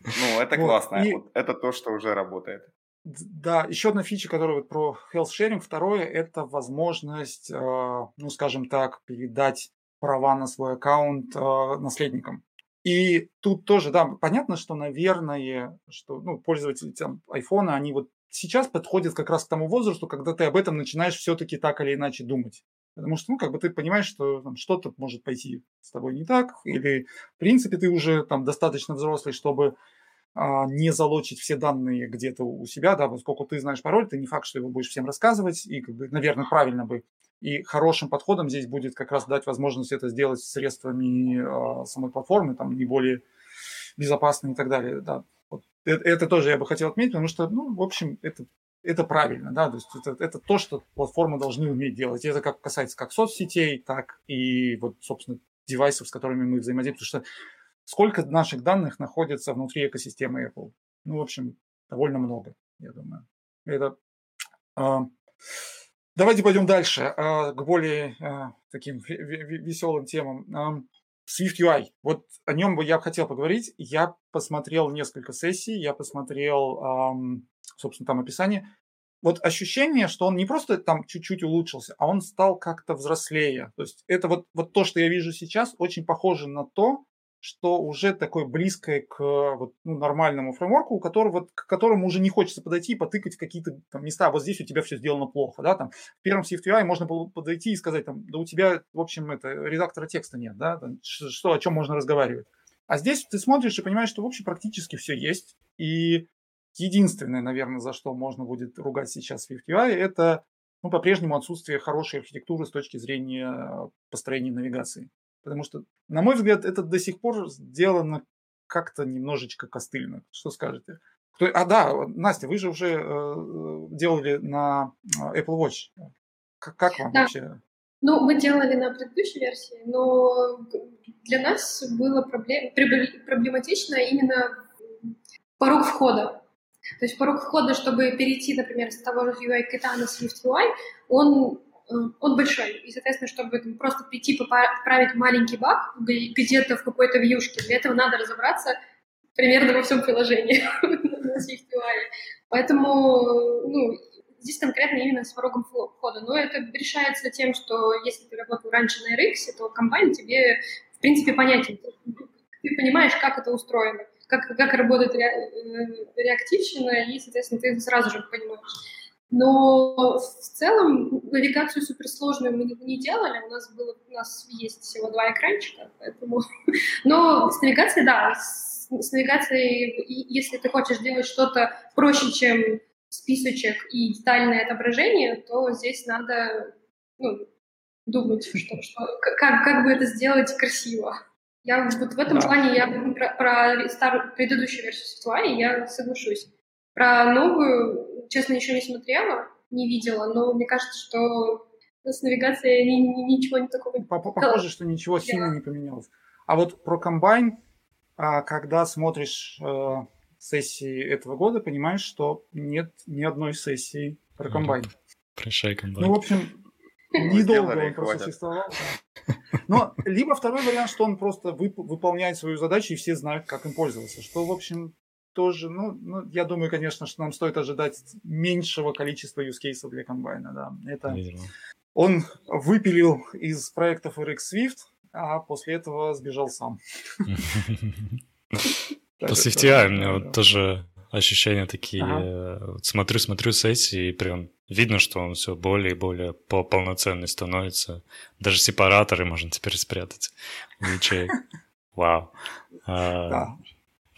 Ну, это классно. Это то, что уже работает. Да, еще одна фича, которая вот про health sharing. Второе – это возможность, э, ну, скажем так, передать права на свой аккаунт э, наследникам. И тут тоже, да, понятно, что, наверное, что ну, пользователи там, айфона, они вот сейчас подходят как раз к тому возрасту, когда ты об этом начинаешь все-таки так или иначе думать. Потому что, ну, как бы ты понимаешь, что там, что-то может пойти с тобой не так, или, в принципе, ты уже там достаточно взрослый, чтобы а, не залочить все данные где-то у себя, да, поскольку ты знаешь пароль, ты не факт, что его будешь всем рассказывать, и, как бы, наверное, правильно бы. И хорошим подходом здесь будет как раз дать возможность это сделать средствами а, самой платформы, там, не более безопасными и так далее, да это, это тоже я бы хотел отметить, потому что, ну, в общем, это, это правильно, да, то есть это, это то, что платформы должны уметь делать. Это как касается как соцсетей, так и вот, собственно, девайсов, с которыми мы взаимодействуем, потому что сколько наших данных находится внутри экосистемы Apple? Ну, в общем, довольно много, я думаю. Это... А, давайте пойдем дальше, а, к более а, таким веселым темам. Swift UI. Вот о нем бы я хотел поговорить. Я посмотрел несколько сессий, я посмотрел, эм, собственно, там описание. Вот ощущение, что он не просто там чуть-чуть улучшился, а он стал как-то взрослее. То есть это вот, вот то, что я вижу сейчас, очень похоже на то, что уже такое близкое к вот, ну, нормальному фреймворку, у которого, к которому уже не хочется подойти и потыкать в какие-то там, места. Вот здесь у тебя все сделано плохо. Да? Там, в первом SwiftUI можно было подойти и сказать, там, да у тебя, в общем, это, редактора текста нет, да? там, что, о чем можно разговаривать. А здесь ты смотришь и понимаешь, что, в общем, практически все есть. И единственное, наверное, за что можно будет ругать сейчас SwiftUI, это ну, по-прежнему отсутствие хорошей архитектуры с точки зрения построения навигации. Потому что, на мой взгляд, это до сих пор сделано как-то немножечко костыльно. Что скажете? Кто... А, да, Настя, вы же уже э, делали на э, Apple Watch. Как, как вам да. вообще? Ну, мы делали на предыдущей версии, но для нас было проблем... проблематично именно порог входа. То есть порог входа, чтобы перейти, например, с того же UI кита на Swift UI, он Э, он большой. И, соответственно, чтобы просто прийти поправить маленький баг где-то в какой-то вьюшке, для этого надо разобраться примерно во всем приложении на SwiftUI. Поэтому, ну, здесь конкретно именно с порогом входа. Но это решается тем, что если ты работал раньше на RX, то комбайн тебе, в принципе, понятен. Ты понимаешь, как это устроено, как, как работает ре, э, реактивщина, и, соответственно, ты сразу же понимаешь. Но в целом навигацию суперсложную мы не делали. У нас было, у нас есть всего два экранчика, поэтому. Но с навигацией, да, с, с навигацией, если ты хочешь делать что-то проще, чем списочек и детальное отображение, то здесь надо ну, думать, что, что, как, как бы это сделать красиво. Я вот в этом да. плане я про, про старую предыдущую версию Светлани я соглашусь. Про новую, честно, еще не смотрела, не видела, но мне кажется, что с навигацией ни, ни, ничего не такого не Похоже, что ничего сильно не поменялось. А вот про комбайн, а, когда смотришь э, сессии этого года, понимаешь, что нет ни одной сессии про комбайн. Прощай, комбайн. Ну, в общем, недолго он просто существовал. Но либо второй вариант, что он просто вып- выполняет свою задачу, и все знают, как им пользоваться. Что, в общем, тоже, ну, ну, я думаю, конечно, что нам стоит ожидать меньшего количества cases для комбайна, да. Это он выпилил из проектов RX Swift, а после этого сбежал сам. По CFTI у меня тоже ощущения такие. Смотрю, смотрю сессии, и прям видно, что он все более и более полноценный становится. Даже сепараторы можно теперь спрятать в ячеек. Вау. А,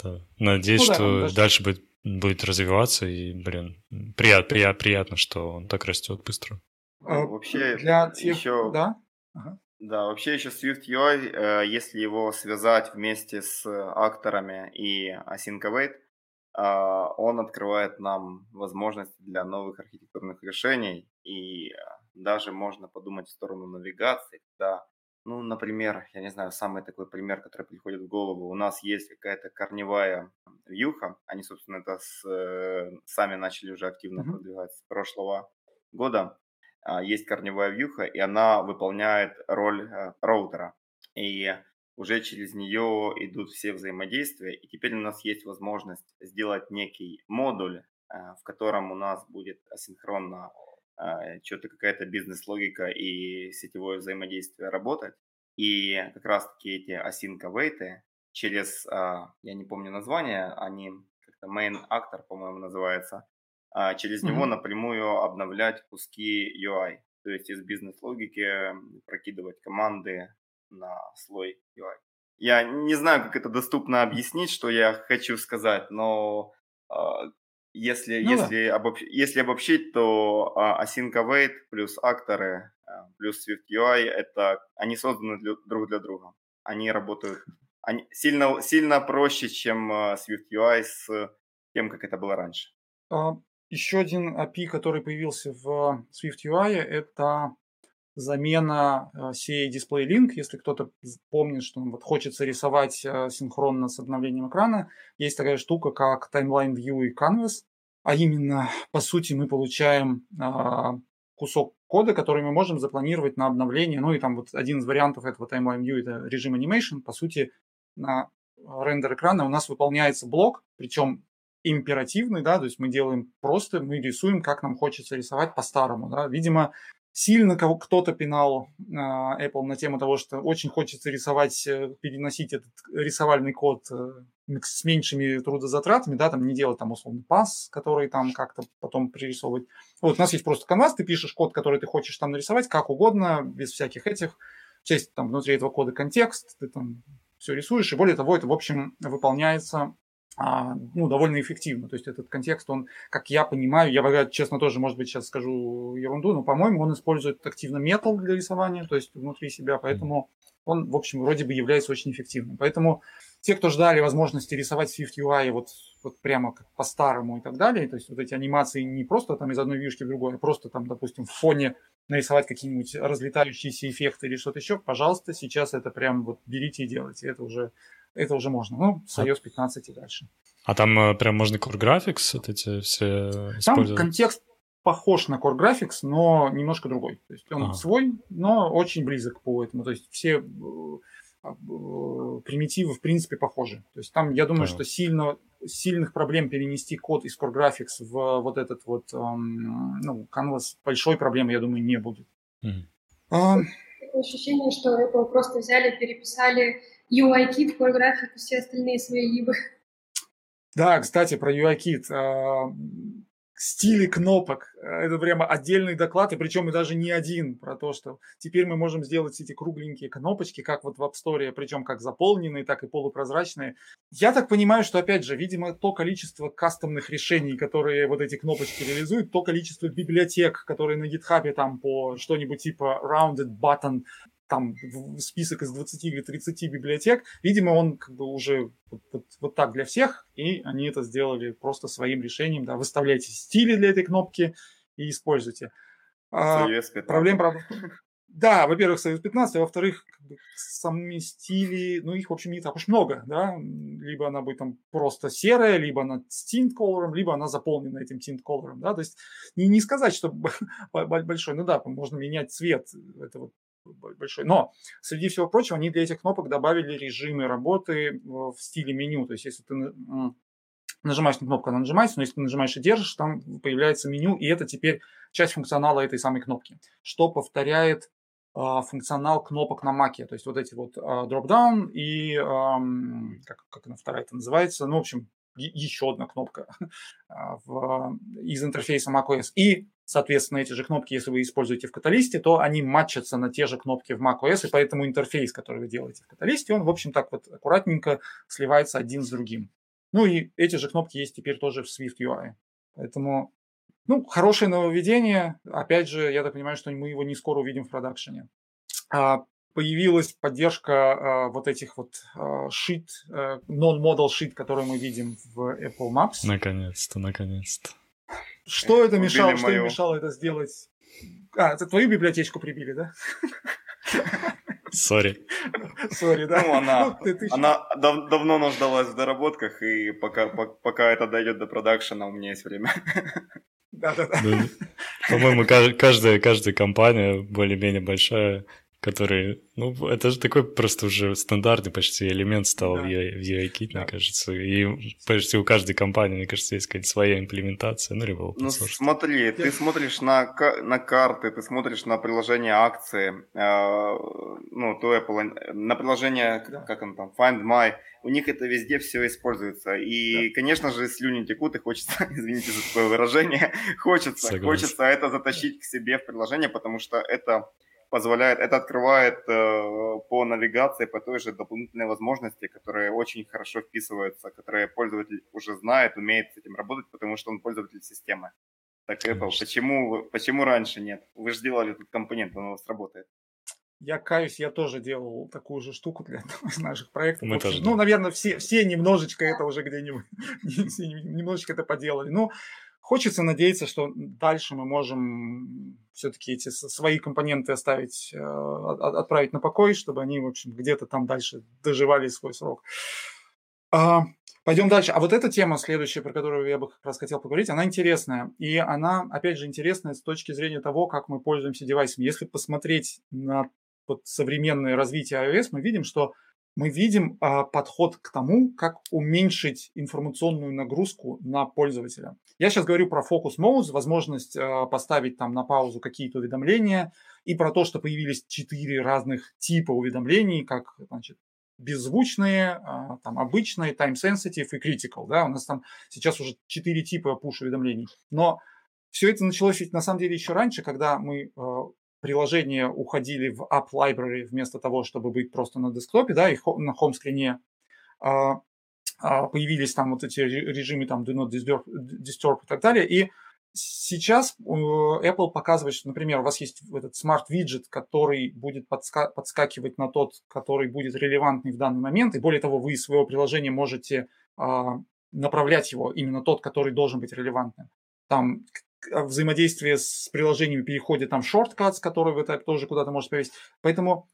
да. Надеюсь, ну, что дальше будет, будет развиваться, и, блин, прият, прият, приятно, что он так растет быстро. А, вообще, для тех... еще... Да? Ага. Да, вообще еще Swift UI, э, если его связать вместе с акторами и Async Await, э, он открывает нам возможности для новых архитектурных решений, и даже можно подумать в сторону навигации, когда ну, например, я не знаю, самый такой пример, который приходит в голову. У нас есть какая-то корневая вьюха. Они, собственно, это с, э, сами начали уже активно mm-hmm. продвигать с прошлого года. А, есть корневая вьюха, и она выполняет роль э, роутера. И уже через нее идут все взаимодействия. И теперь у нас есть возможность сделать некий модуль, э, в котором у нас будет асинхронно а, что-то какая-то бизнес-логика и сетевое взаимодействие работать. И как раз-таки эти await через, а, я не помню название, они как-то main actor, по-моему, называется, а, через mm-hmm. него напрямую обновлять куски UI. То есть из бизнес-логики прокидывать команды на слой UI. Я не знаю, как это доступно объяснить, что я хочу сказать, но если, ну, если, да. обобщ, если обобщить, то uh, Async Await плюс акторы uh, плюс Swift UI это они созданы для, друг для друга. Они работают они сильно, сильно проще, чем uh, Swift UI с тем, как это было раньше. Еще один API, который появился в Swift UI, это замена CA Display Link. Если кто-то помнит, что вот хочется рисовать синхронно с обновлением экрана, есть такая штука, как Timeline View и Canvas. А именно, по сути, мы получаем а, кусок кода, который мы можем запланировать на обновление. Ну и там вот один из вариантов этого Timeline View – это режим Animation. По сути, на рендер экрана у нас выполняется блок, причем императивный, да, то есть мы делаем просто, мы рисуем, как нам хочется рисовать по-старому, да. Видимо, сильно кто-то пинал э, Apple на тему того, что очень хочется рисовать, э, переносить этот рисовальный код э, с меньшими трудозатратами, да, там не делать там условно пас, который там как-то потом пририсовывать. Вот у нас есть просто канвас, ты пишешь код, который ты хочешь там нарисовать, как угодно, без всяких этих. Часть там внутри этого кода контекст, ты там все рисуешь, и более того, это, в общем, выполняется а, ну, довольно эффективно. То есть этот контекст, он, как я понимаю, я, честно, тоже, может быть, сейчас скажу ерунду, но, по-моему, он использует активно метал для рисования, то есть внутри себя, поэтому он, в общем, вроде бы является очень эффективным. Поэтому те, кто ждали возможности рисовать Swift UI вот, вот прямо как по-старому и так далее, то есть вот эти анимации не просто там из одной вьюшки в другую, а просто там, допустим, в фоне нарисовать какие-нибудь разлетающиеся эффекты или что-то еще, пожалуйста, сейчас это прям вот берите и делайте, это уже это уже можно. Ну, с iOS 15 и дальше. А там э, прям можно Core Graphics вот эти все использовать? Там контекст похож на Core Graphics, но немножко другой. То есть он ага. свой, но очень близок по этому. То есть все э, а, э, примитивы в принципе похожи. То есть там, я думаю, ага. что сильно, сильных проблем перенести код из Core Graphics в вот этот вот эм, ну, Canvas большой проблемы, я думаю, не будет. Mm. А... Ощущение, что Apple просто взяли, переписали UI-кит, Core Graphic и все остальные свои либо. Да, кстати, про UI-кит. А, стили кнопок. Это прямо отдельный доклад, и причем и даже не один, про то, что теперь мы можем сделать эти кругленькие кнопочки, как вот в App Store, причем как заполненные, так и полупрозрачные. Я так понимаю, что, опять же, видимо, то количество кастомных решений, которые вот эти кнопочки реализуют, то количество библиотек, которые на GitHub там по что-нибудь типа rounded button там список из 20 или 30 библиотек, видимо, он как бы уже вот, вот, вот так для всех, и они это сделали просто своим решением, да, выставляйте стили для этой кнопки и используйте. А, проблем, правда, да, во-первых, Союз 15, а во-вторых, как бы, сами стили, ну, их, в общем, не так уж много, да, либо она будет там просто серая, либо она с tint color, либо она заполнена этим tint color, да, то есть не, не сказать, что большой, ну да, можно менять цвет, это вот большой. Но среди всего прочего они для этих кнопок добавили режимы работы в стиле меню. То есть если ты нажимаешь на кнопку, она нажимается, но если ты нажимаешь и держишь, там появляется меню, и это теперь часть функционала этой самой кнопки, что повторяет а, функционал кнопок на Маке, то есть вот эти вот а, drop-down и, а, как, как она вторая это называется, ну, в общем, еще одна кнопка в, из интерфейса macOS. И, соответственно, эти же кнопки, если вы используете в каталисте, то они матчатся на те же кнопки в macOS, и поэтому интерфейс, который вы делаете в каталисте, он, в общем, так вот аккуратненько сливается один с другим. Ну и эти же кнопки есть теперь тоже в Swift UI. Поэтому, ну, хорошее нововведение. Опять же, я так понимаю, что мы его не скоро увидим в продакшене. А, появилась поддержка а, вот этих вот а, sheet, а, non-modal sheet, которые мы видим в Apple Maps. Наконец-то, наконец-то. Что это мешало, что им мешало это сделать? А, это твою библиотечку прибили, да? Sorry. Sorry, да. Ну, она, ну, ты, ты она дав- давно нуждалась в доработках, и пока, по- пока это дойдет до продакшена, у меня есть время. Да-да-да. По-моему, каждая, каждая компания более-менее большая который, ну, это же такой просто уже стандартный почти элемент стал да. в UI-Kit, да. мне кажется, и почти у каждой компании, мне кажется, есть какая-то своя имплементация, ну, либо Ну, смотри, ты смотришь на, на карты, ты смотришь на приложение акции, э, ну, то Apple, на приложение, да. как он там, Find My, у них это везде все используется, и, да. конечно же, слюни текут, и хочется, извините за такое выражение, хочется, Согласен. хочется это затащить к себе в приложение, потому что это позволяет, это открывает э, по навигации, по той же дополнительной возможности, которые очень хорошо вписываются, которые пользователь уже знает, умеет с этим работать, потому что он пользователь системы. Так Apple, почему, почему раньше нет? Вы же делали этот компонент, он у вас работает. Я каюсь, я тоже делал такую же штуку для одного из наших проектов. Мы тоже. Ну, наверное, все, все немножечко это уже где-нибудь, немножечко это поделали. Ну, Хочется надеяться, что дальше мы можем все-таки эти свои компоненты оставить, э, отправить на покой, чтобы они, в общем, где-то там дальше доживали свой срок. А, пойдем дальше. А вот эта тема следующая, про которую я бы как раз хотел поговорить, она интересная. И она, опять же, интересная с точки зрения того, как мы пользуемся девайсами. Если посмотреть на вот современное развитие iOS, мы видим, что мы видим а, подход к тому, как уменьшить информационную нагрузку на пользователя. Я сейчас говорю про фокус Modes, возможность а, поставить там на паузу какие-то уведомления, и про то, что появились четыре разных типа уведомлений, как значит, беззвучные, а, там, обычные, time sensitive и critical. Да? У нас там сейчас уже четыре типа push-уведомлений. Но все это началось ведь на самом деле еще раньше, когда мы а, приложения уходили в App Library вместо того, чтобы быть просто на десктопе, да, и на хом-скрине появились там вот эти режимы там Do Not Disturb, Disturb и так далее. И сейчас Apple показывает, что, например, у вас есть этот смарт-виджет, который будет подска- подскакивать на тот, который будет релевантный в данный момент, и более того, вы из своего приложения можете а, направлять его именно тот, который должен быть релевантным. Там а, взаимодействие с приложениями переходит там shortcuts, которые вы так тоже куда-то можете повесить. Поэтому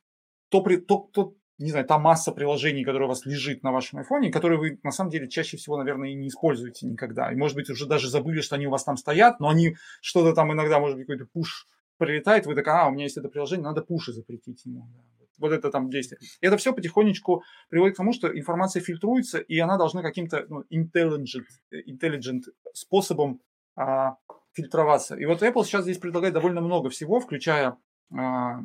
то, то, то, не знаю, та масса приложений, которая у вас лежит на вашем айфоне, которые вы на самом деле чаще всего, наверное, и не используете никогда. И, может быть, уже даже забыли, что они у вас там стоят, но они что-то там иногда, может быть, какой-то пуш прилетает, вы так, а, у меня есть это приложение, надо пуши запретить ему. Вот это там действие. И это все потихонечку приводит к тому, что информация фильтруется, и она должна каким-то ну, intelligent, intelligent способом а, фильтроваться. И вот Apple сейчас здесь предлагает довольно много всего, включая а,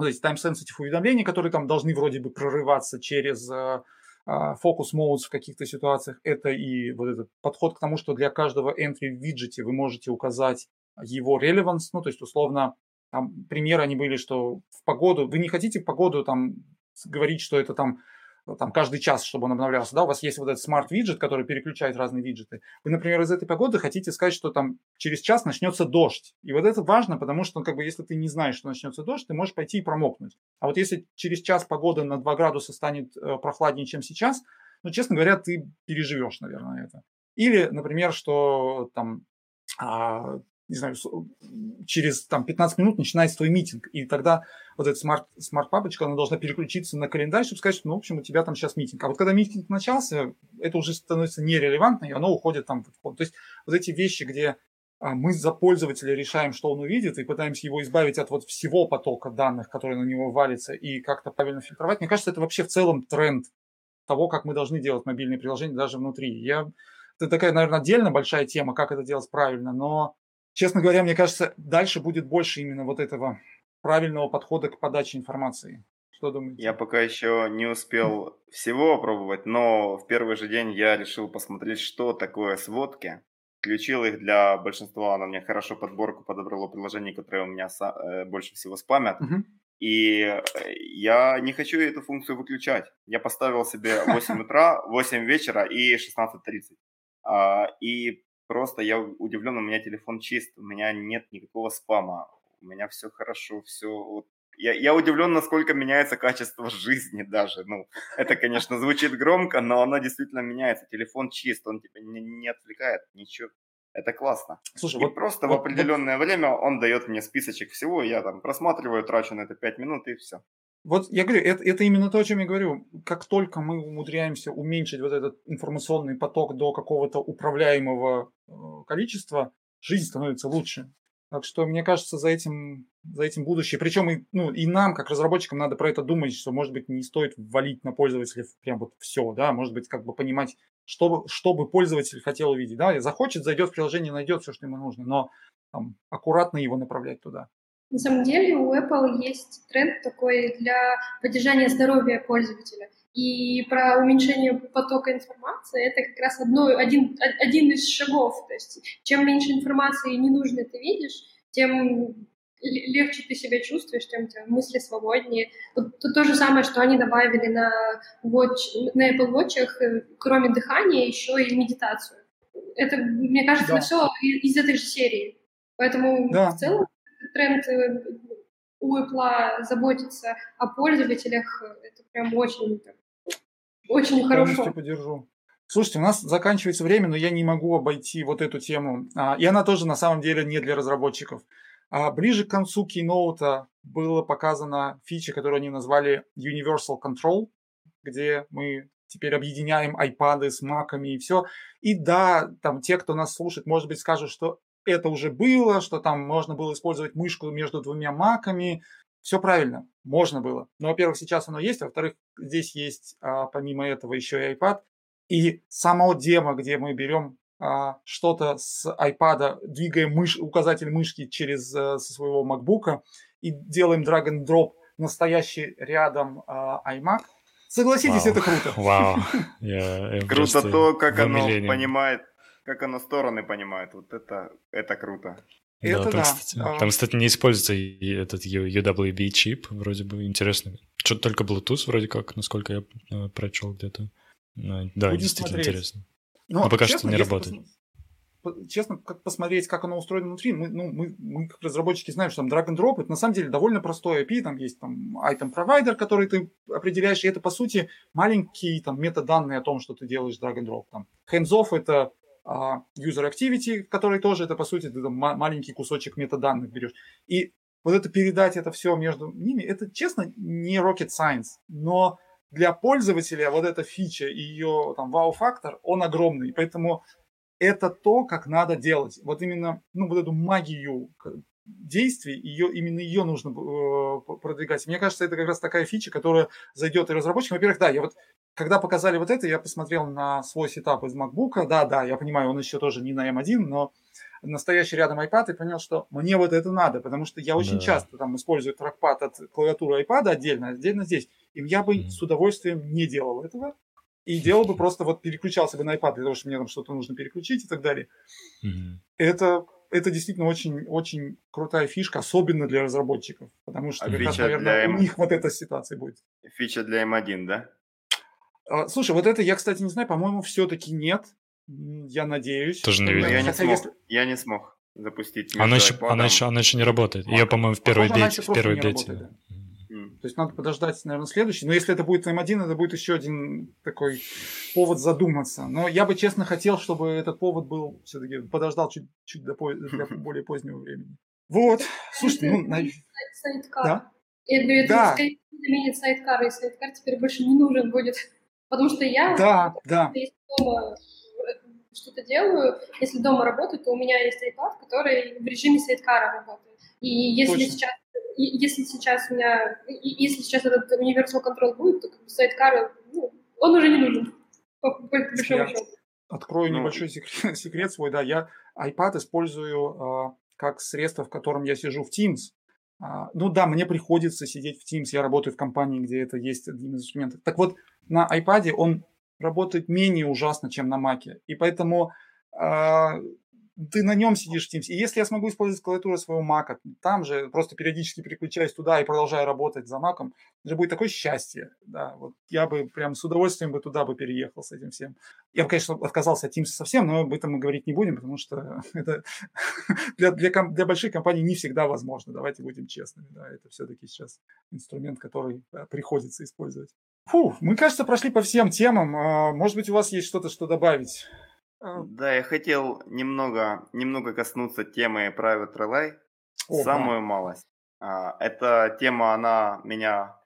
вот эти time-sensitive уведомления, которые там должны вроде бы прорываться через а, а, focus modes в каких-то ситуациях. Это и вот этот подход к тому, что для каждого entry в виджете вы можете указать его relevance, ну, то есть, условно, там, примеры они были, что в погоду, вы не хотите погоду там говорить, что это там там каждый час, чтобы он обновлялся, да, у вас есть вот этот смарт-виджет, который переключает разные виджеты. Вы, например, из этой погоды хотите сказать, что там через час начнется дождь. И вот это важно, потому что, как бы, если ты не знаешь, что начнется дождь, ты можешь пойти и промокнуть. А вот если через час погода на 2 градуса станет э, прохладнее, чем сейчас, ну, честно говоря, ты переживешь, наверное, это. Или, например, что там а, не знаю, через там, 15 минут начинается твой митинг, и тогда вот эта smart, smart-папочка, она должна переключиться на календарь, чтобы сказать, что, ну, в общем, у тебя там сейчас митинг. А вот когда митинг начался, это уже становится нерелевантно, и оно уходит там. То есть вот эти вещи, где а, мы за пользователя решаем, что он увидит, и пытаемся его избавить от вот всего потока данных, который на него валится, и как-то правильно фильтровать. Мне кажется, это вообще в целом тренд того, как мы должны делать мобильные приложения даже внутри. Я это такая, наверное, отдельно большая тема, как это делать правильно, но, честно говоря, мне кажется, дальше будет больше именно вот этого правильного подхода к подаче информации. Что думаете? Я пока еще не успел всего опробовать, но в первый же день я решил посмотреть, что такое сводки. Включил их для большинства, она мне хорошо подборку подобрало приложений, которые у меня э, больше всего спамят. Угу. И э, я не хочу эту функцию выключать. Я поставил себе 8 утра, 8 вечера и 16.30. А, и просто я удивлен, у меня телефон чист, у меня нет никакого спама, у меня все хорошо, все вот я, я удивлен, насколько меняется качество жизни даже. Ну, это, конечно, звучит громко, но оно действительно меняется. Телефон чист, он тебя не, не отвлекает, ничего. Это классно. Слушай, и вот просто вот, в определенное вот, время он дает мне списочек всего, я там просматриваю, трачу на это 5 минут и все. Вот я говорю, это, это именно то, о чем я говорю. Как только мы умудряемся уменьшить вот этот информационный поток до какого-то управляемого э, количества, жизнь становится лучше. Так что, мне кажется, за этим, за этим будущее. Причем и, ну, и нам, как разработчикам, надо про это думать, что, может быть, не стоит валить на пользователя прям вот все, да, может быть, как бы понимать, что бы, что бы пользователь хотел увидеть, да, захочет, зайдет в приложение, найдет все, что ему нужно, но там, аккуратно его направлять туда. На самом деле у Apple есть тренд такой для поддержания здоровья пользователя – и про уменьшение потока информации это как раз одно, один, один из шагов. То есть чем меньше информации ненужной ты видишь, тем легче ты себя чувствуешь, тем у тебя мысли свободнее. Тут, тут то же самое, что они добавили на, watch, на Apple Watch, э, кроме дыхания, еще и медитацию. Это, мне кажется, да. все из этой же серии. Поэтому да. в целом тренд э, у Apple заботиться о пользователях, это прям очень очень хорошо. поддержу. Слушайте, у нас заканчивается время, но я не могу обойти вот эту тему. А, и она тоже на самом деле не для разработчиков. А ближе к концу кейноута было показана фича, которую они назвали Universal Control, где мы теперь объединяем iPad с маками и все. И да, там те, кто нас слушает, может быть, скажут, что это уже было, что там можно было использовать мышку между двумя маками, все правильно, можно было. Но, во-первых, сейчас оно есть, а во-вторых, здесь есть а, помимо этого еще и iPad. И само демо, где мы берем а, что-то с iPad, двигаем мыш, указатель мышки через а, со своего MacBook и делаем drag and drop настоящий рядом а, iMac. Согласитесь, Вау. это круто. Вау. круто то, как оно понимает, как оно стороны понимает. Вот это, это круто. Это да, там, да. Кстати, а... там, кстати, не используется этот UWB чип, вроде бы интересно. Что-то только Bluetooth вроде как, насколько я э, прочел где-то. Да, Будем действительно смотреть. интересно. Но, Но пока честно, что не работает. Пос... Честно, как посмотреть, как оно устроено внутри, мы, ну, мы, мы как разработчики знаем, что там drag and drop, это на самом деле довольно простой API, там есть там item provider, который ты определяешь, и это, по сути, маленькие там метаданные о том, что ты делаешь drag and drop. Там hands-off — это а, user activity, который тоже это, по сути, ты там маленький кусочек метаданных берешь. И вот это передать это все между ними, это, честно, не rocket science, но для пользователя вот эта фича и ее там вау-фактор, он огромный. Поэтому это то, как надо делать. Вот именно, ну, вот эту магию действий, ее, именно ее нужно э, продвигать. Мне кажется, это как раз такая фича, которая зайдет и разработчикам. Во-первых, да, я вот когда показали вот это, я посмотрел на свой сетап из MacBook. Да, да, я понимаю, он еще тоже не на M1, но настоящий рядом iPad и понял, что мне вот это надо, потому что я очень да. часто там использую трекпад от клавиатуры iPad отдельно, отдельно здесь. И я бы mm-hmm. с удовольствием не делал этого. И делал бы просто вот переключался бы на iPad для того, что мне там что-то нужно переключить и так далее. Mm-hmm. Это это действительно очень, очень крутая фишка, особенно для разработчиков, потому что, а как раз, наверное, для у них вот эта ситуация будет. Фича для M1, да? А, слушай, вот это я, кстати, не знаю, по-моему, все-таки нет. Я надеюсь. Тоже не видел. Я не, смог, если... я не смог запустить. Она еще, она, еще, она еще не работает. Ее, по-моему, в первой бете. В первой бете. Работает, То есть надо подождать, наверное, следующий. Но если это будет М1, это будет еще один такой повод задуматься. Но я бы, честно, хотел, чтобы этот повод был все-таки подождал чуть, чуть до, для более позднего времени. Вот. Слушайте, ну... На... Сайткар. Да? Я говорю, это да. заменит сайткар, и сайткар теперь больше не нужен будет. Потому что я... Да, да. Если дома что-то делаю, если дома работаю, то у меня есть iPad, который в режиме сайткара работает. И если Точно. сейчас если сейчас у меня, если сейчас этот Universal Control будет, то как бы сайткар, ну, он уже не нужен, по, по большому счету. Открою ну, небольшой секрет, секрет свой, да, я iPad использую э, как средство, в котором я сижу в Teams. А, ну да, мне приходится сидеть в Teams, я работаю в компании, где это есть один из инструментов. Так вот, на iPad он работает менее ужасно, чем на Mac. И поэтому а, ты на нем сидишь в Teams. И если я смогу использовать клавиатуру своего Mac, там же просто периодически переключаюсь туда и продолжаю работать за Mac, это будет такое счастье. Да, вот я бы прям с удовольствием бы туда бы переехал с этим всем. Я бы, конечно, отказался от Teams совсем, но об этом мы говорить не будем, потому что это для, для, для больших компаний не всегда возможно. Давайте будем честными. Да, это все-таки сейчас инструмент, который приходится использовать. Фу, мы, кажется, прошли по всем темам. А, может быть, у вас есть что-то, что добавить? А. Да, я хотел немного, немного коснуться темы Private Relay. О, Самую малость. А, эта тема, она меня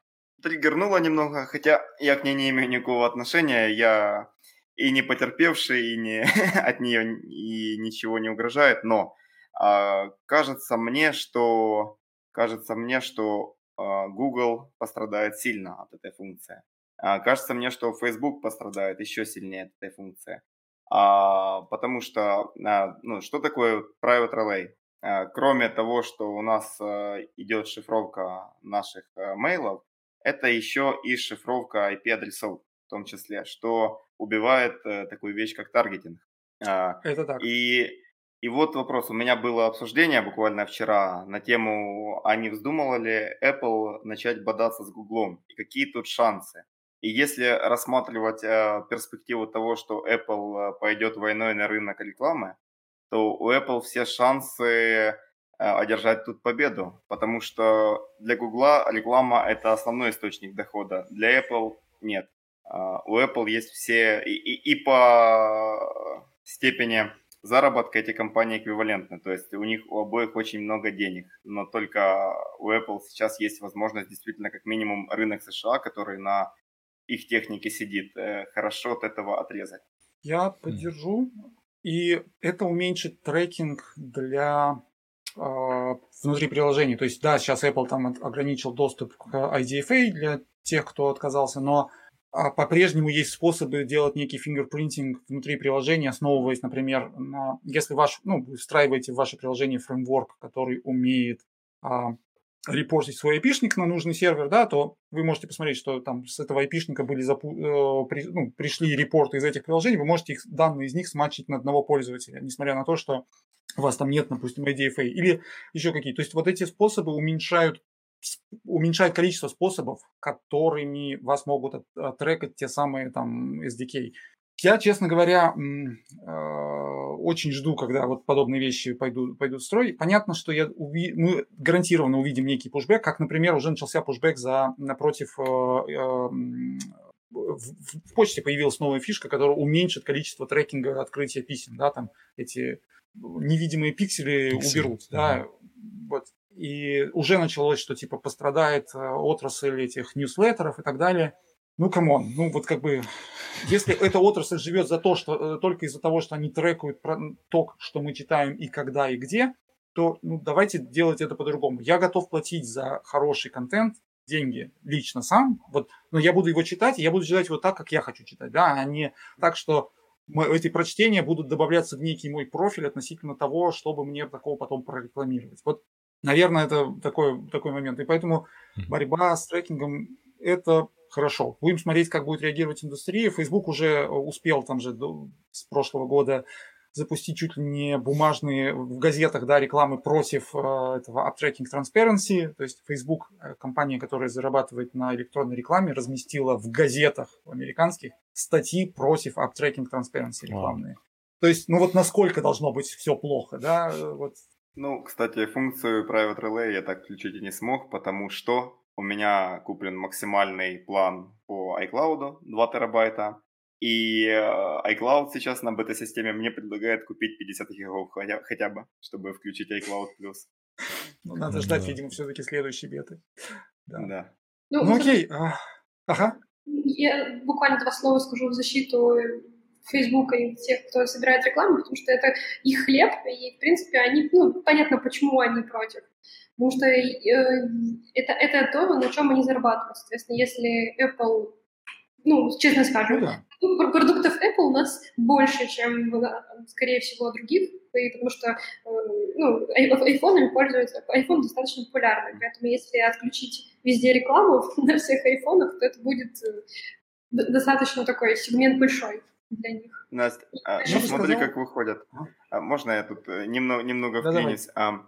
триггернула немного, хотя я к ней не имею никакого отношения. Я и не потерпевший, и не от нее и ничего не угрожает, но а, кажется мне, что кажется мне, что Google пострадает сильно от этой функции. кажется мне, что Facebook пострадает еще сильнее от этой функции. А, потому что, а, ну, что такое private relay? А, кроме того, что у нас а, идет шифровка наших а, мейлов, это еще и шифровка IP-адресов в том числе, что убивает а, такую вещь, как таргетинг. А, это так. И, и вот вопрос. У меня было обсуждение буквально вчера на тему, а не вздумала ли Apple начать бодаться с Google и какие тут шансы. И если рассматривать э, перспективу того, что Apple э, пойдет войной на рынок рекламы, то у Apple все шансы э, одержать тут победу, потому что для Google реклама это основной источник дохода, для Apple нет. Uh, у Apple есть все и, и, и по степени заработка эти компании эквивалентны, то есть у них у обоих очень много денег, но только у Apple сейчас есть возможность действительно как минимум рынок США, который на их техники сидит, э, хорошо от этого отрезать. Я поддержу. И это уменьшит трекинг для э, внутри приложений. То есть, да, сейчас Apple там ограничил доступ к IDFA для тех, кто отказался, но а, по-прежнему есть способы делать некий фингерпринтинг внутри приложения, основываясь, например, на... Если ваш, ну, вы встраиваете в ваше приложение фреймворк, который умеет а, репортить свой айпишник на нужный сервер, да, то вы можете посмотреть, что там с этого айпишника были запу- э, при, ну, пришли репорты из этих приложений, вы можете их, данные из них смачить на одного пользователя, несмотря на то, что у вас там нет, допустим, IDFA или еще какие. То есть вот эти способы уменьшают уменьшает количество способов, которыми вас могут трекать те самые там SDK. Я, честно говоря, а, очень жду, когда вот подобные вещи пойдут, пойдут в строй. Понятно, что я уви... мы гарантированно увидим некий пушбэк, как, например, уже начался пушбэк за напротив а, а, в почте появилась новая фишка, которая уменьшит количество трекинга открытия писем, да, там эти невидимые пиксели, пиксели. уберут, да, вот. И уже началось, что типа пострадает отрасль этих newsletter ов и так далее. Ну, come on, ну вот как бы, если эта отрасль живет за то, что э, только из-за того, что они трекают то, что мы читаем и когда и где, то ну, давайте делать это по-другому. Я готов платить за хороший контент деньги лично сам, вот, но я буду его читать, и я буду читать его так, как я хочу читать, да, а не так, что мы, эти прочтения будут добавляться в некий мой профиль относительно того, чтобы мне такого потом прорекламировать. Вот, наверное, это такой, такой момент. И поэтому борьба с трекингом – это хорошо. Будем смотреть, как будет реагировать индустрия. Facebook уже э, успел там же до, с прошлого года запустить чуть ли не бумажные в газетах да, рекламы против э, этого Uptracking Transparency. То есть Facebook, э, компания, которая зарабатывает на электронной рекламе, разместила в газетах американских статьи против Uptracking Transparency рекламные. Wow. То есть, ну вот насколько должно быть все плохо, да? Вот. Ну, кстати, функцию Private Relay я так включить и не смог, потому что у меня куплен максимальный план по iCloud 2 терабайта. И э, iCloud сейчас на бета-системе мне предлагает купить 50 гигов хотя, хотя бы, чтобы включить iCloud+. Ну, надо ждать, да. видимо, все-таки следующей беты. Да. да. Ну, ну окей. А, ага. Я буквально два слова скажу в защиту Фейсбука и тех, кто собирает рекламу, потому что это их хлеб, и, в принципе, они, ну, понятно, почему они против. Потому что э, это, это то, на чем они зарабатывают. Соответственно, если Apple ну, честно скажем. Ну, да. Ну, продуктов Apple у нас больше, чем, скорее всего, других, потому что э, ну, айфонами пользуются, iPhone достаточно популярный, поэтому если отключить везде рекламу на всех айфонах, то это будет э, достаточно такой сегмент большой для них. Настя, а, ну, смотри, как выходят. А, можно я тут э, немного, немного да, вклинюсь? А,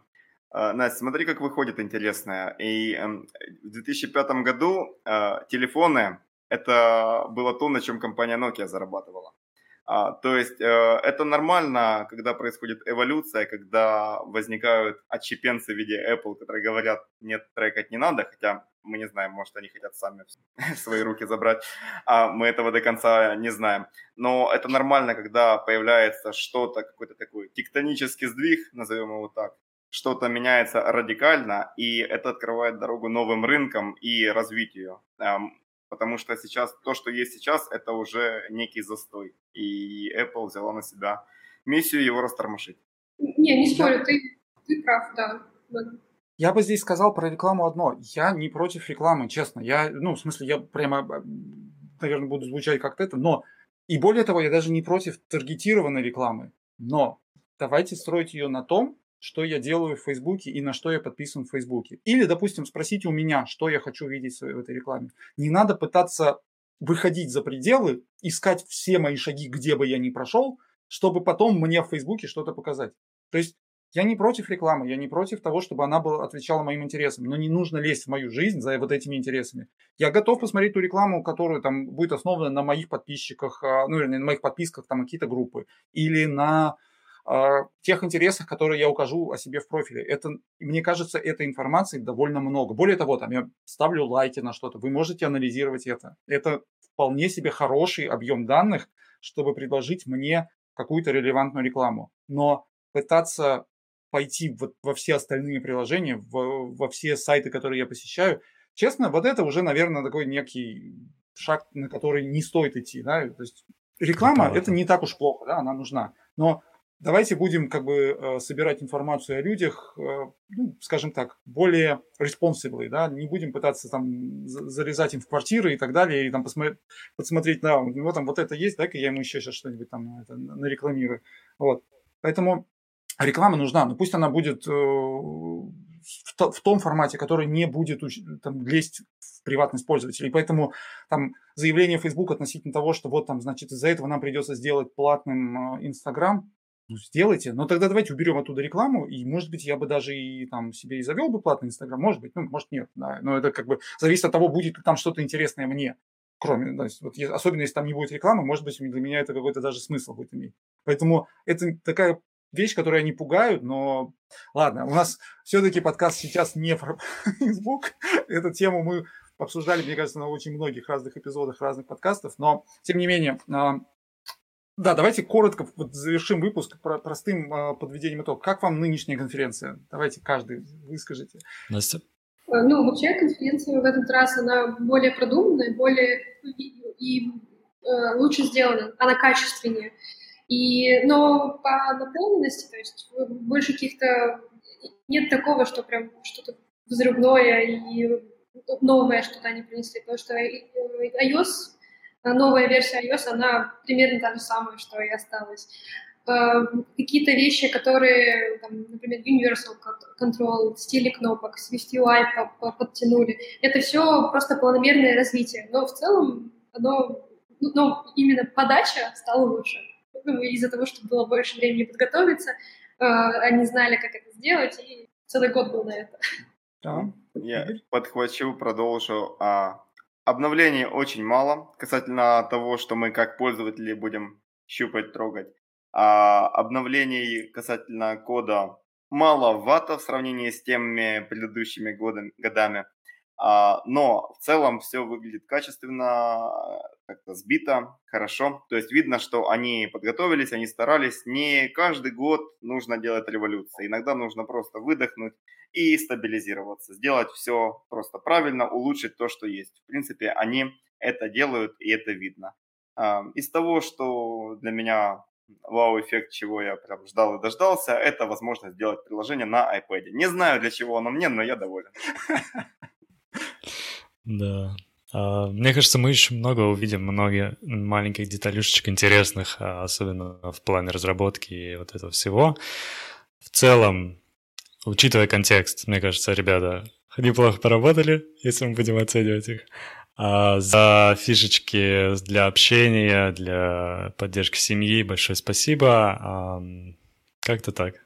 Настя, смотри, как выходит интересное. И а, в 2005 году а, телефоны это было то, на чем компания Nokia зарабатывала. А, то есть э, это нормально, когда происходит эволюция, когда возникают отщепенцы в виде Apple, которые говорят, нет, трекать не надо, хотя мы не знаем, может, они хотят сами свои руки забрать, а мы этого до конца не знаем. Но это нормально, когда появляется что-то, какой-то такой тектонический сдвиг, назовем его так, что-то меняется радикально, и это открывает дорогу новым рынкам и развитию потому что сейчас то, что есть сейчас, это уже некий застой, и Apple взяла на себя миссию его растормошить. Не, не спорю, ты, ты прав, да. Я бы здесь сказал про рекламу одно. Я не против рекламы, честно. Я, ну, в смысле, я прямо, наверное, буду звучать как-то это, но и более того, я даже не против таргетированной рекламы. Но давайте строить ее на том, что я делаю в Фейсбуке и на что я подписан в Фейсбуке. Или, допустим, спросите у меня, что я хочу видеть в этой рекламе. Не надо пытаться выходить за пределы, искать все мои шаги, где бы я ни прошел, чтобы потом мне в Фейсбуке что-то показать. То есть я не против рекламы, я не против того, чтобы она была, отвечала моим интересам, но не нужно лезть в мою жизнь за вот этими интересами. Я готов посмотреть ту рекламу, которая там будет основана на моих подписчиках, а, ну, или на моих подписках там какие-то группы, или на тех интересах, которые я укажу о себе в профиле. Это, мне кажется, этой информации довольно много. Более того, там я ставлю лайки на что-то, вы можете анализировать это. Это вполне себе хороший объем данных, чтобы предложить мне какую-то релевантную рекламу. Но пытаться пойти вот во все остальные приложения, во, во все сайты, которые я посещаю, честно, вот это уже, наверное, такой некий шаг, на который не стоит идти. Да? То есть реклама это не так уж плохо, да, она нужна. Но давайте будем как бы э, собирать информацию о людях, э, ну, скажем так, более responsibly, да, не будем пытаться там залезать им в квартиры и так далее, и там посмотреть, посмотреть, да, у него там вот это есть, да, я ему еще сейчас что-нибудь там это, нарекламирую. Вот. Поэтому реклама нужна, но пусть она будет э, в, том формате, который не будет там, лезть в приватность пользователей. Поэтому там заявление Facebook относительно того, что вот там, значит, из-за этого нам придется сделать платным Инстаграм, ну, сделайте. Но тогда давайте уберем оттуда рекламу, и, может быть, я бы даже и там себе и завел бы платный Инстаграм, может быть, ну, может, нет, да. Но это как бы зависит от того, будет ли там что-то интересное мне. Кроме, то есть, вот, особенно если там не будет рекламы, может быть, для меня это какой-то даже смысл будет иметь. Поэтому это такая вещь, которая не пугают, но ладно, у нас все-таки подкаст сейчас не про Facebook. Эту тему мы обсуждали, мне кажется, на очень многих разных эпизодах разных подкастов, но тем не менее, а, да, давайте коротко вот завершим выпуск про простым э, подведением итога. Как вам нынешняя конференция? Давайте каждый выскажите. Настя? Э, ну, вообще конференция в этот раз, она более продуманная, более и, и э, лучше сделана, она качественнее. И, но по наполненности, то есть больше каких-то... Нет такого, что прям что-то взрывное и новое что-то они принесли, потому что iOS новая версия iOS, она примерно та же самая, что и осталась. Эм, какие-то вещи, которые, там, например, Universal Control, стили кнопок, Swift UI подтянули, это все просто планомерное развитие. Но в целом оно, ну, но именно подача стала лучше. Ну, из-за того, что было больше времени подготовиться, э, они знали, как это сделать, и целый год был на это. Да. Я подхвачу, продолжу. А, Обновлений очень мало касательно того, что мы как пользователи будем щупать, трогать. А обновлений касательно кода маловато в сравнении с теми предыдущими годами, годами. А, но в целом все выглядит качественно, как-то сбито, хорошо. То есть видно, что они подготовились, они старались. Не каждый год нужно делать революцию. Иногда нужно просто выдохнуть и стабилизироваться. Сделать все просто правильно, улучшить то, что есть. В принципе, они это делают, и это видно. А, из того, что для меня вау-эффект, чего я прям ждал и дождался, это возможность сделать приложение на iPad. Не знаю, для чего оно мне, но я доволен. Да. А, мне кажется, мы еще много увидим, много маленьких деталюшечек интересных, а, особенно в плане разработки и вот этого всего. В целом, учитывая контекст, мне кажется, ребята неплохо поработали, если мы будем оценивать их. А за фишечки для общения, для поддержки семьи большое спасибо. Как-то так.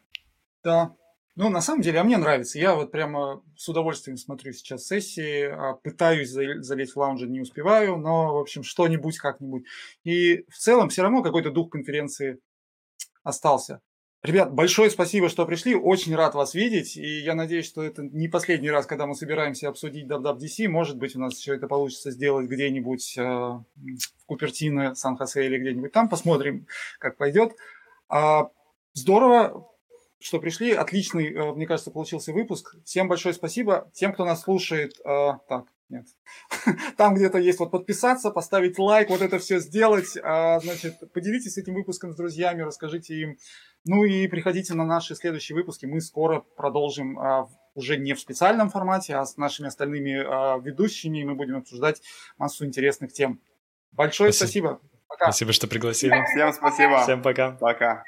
Да, ну, на самом деле, а мне нравится. Я вот прямо с удовольствием смотрю сейчас сессии, а, пытаюсь залезть в лаунжи, не успеваю, но, в общем, что-нибудь как-нибудь. И в целом все равно какой-то дух конференции остался. Ребят, большое спасибо, что пришли. Очень рад вас видеть. И я надеюсь, что это не последний раз, когда мы собираемся обсудить WWDC. Может быть, у нас все это получится сделать где-нибудь э, в Купертино, Сан-Хосе или где-нибудь там. Посмотрим, как пойдет. А, здорово что пришли. Отличный, э, мне кажется, получился выпуск. Всем большое спасибо. Тем, кто нас слушает, э, так, нет. Там где-то есть вот подписаться, поставить лайк, вот это все сделать. А, значит, поделитесь этим выпуском с друзьями, расскажите им. Ну и приходите на наши следующие выпуски. Мы скоро продолжим а, уже не в специальном формате, а с нашими остальными а, ведущими. Мы будем обсуждать массу интересных тем. Большое спасибо. спасибо. Пока. Спасибо, что пригласили. Всем спасибо. Всем пока. Пока.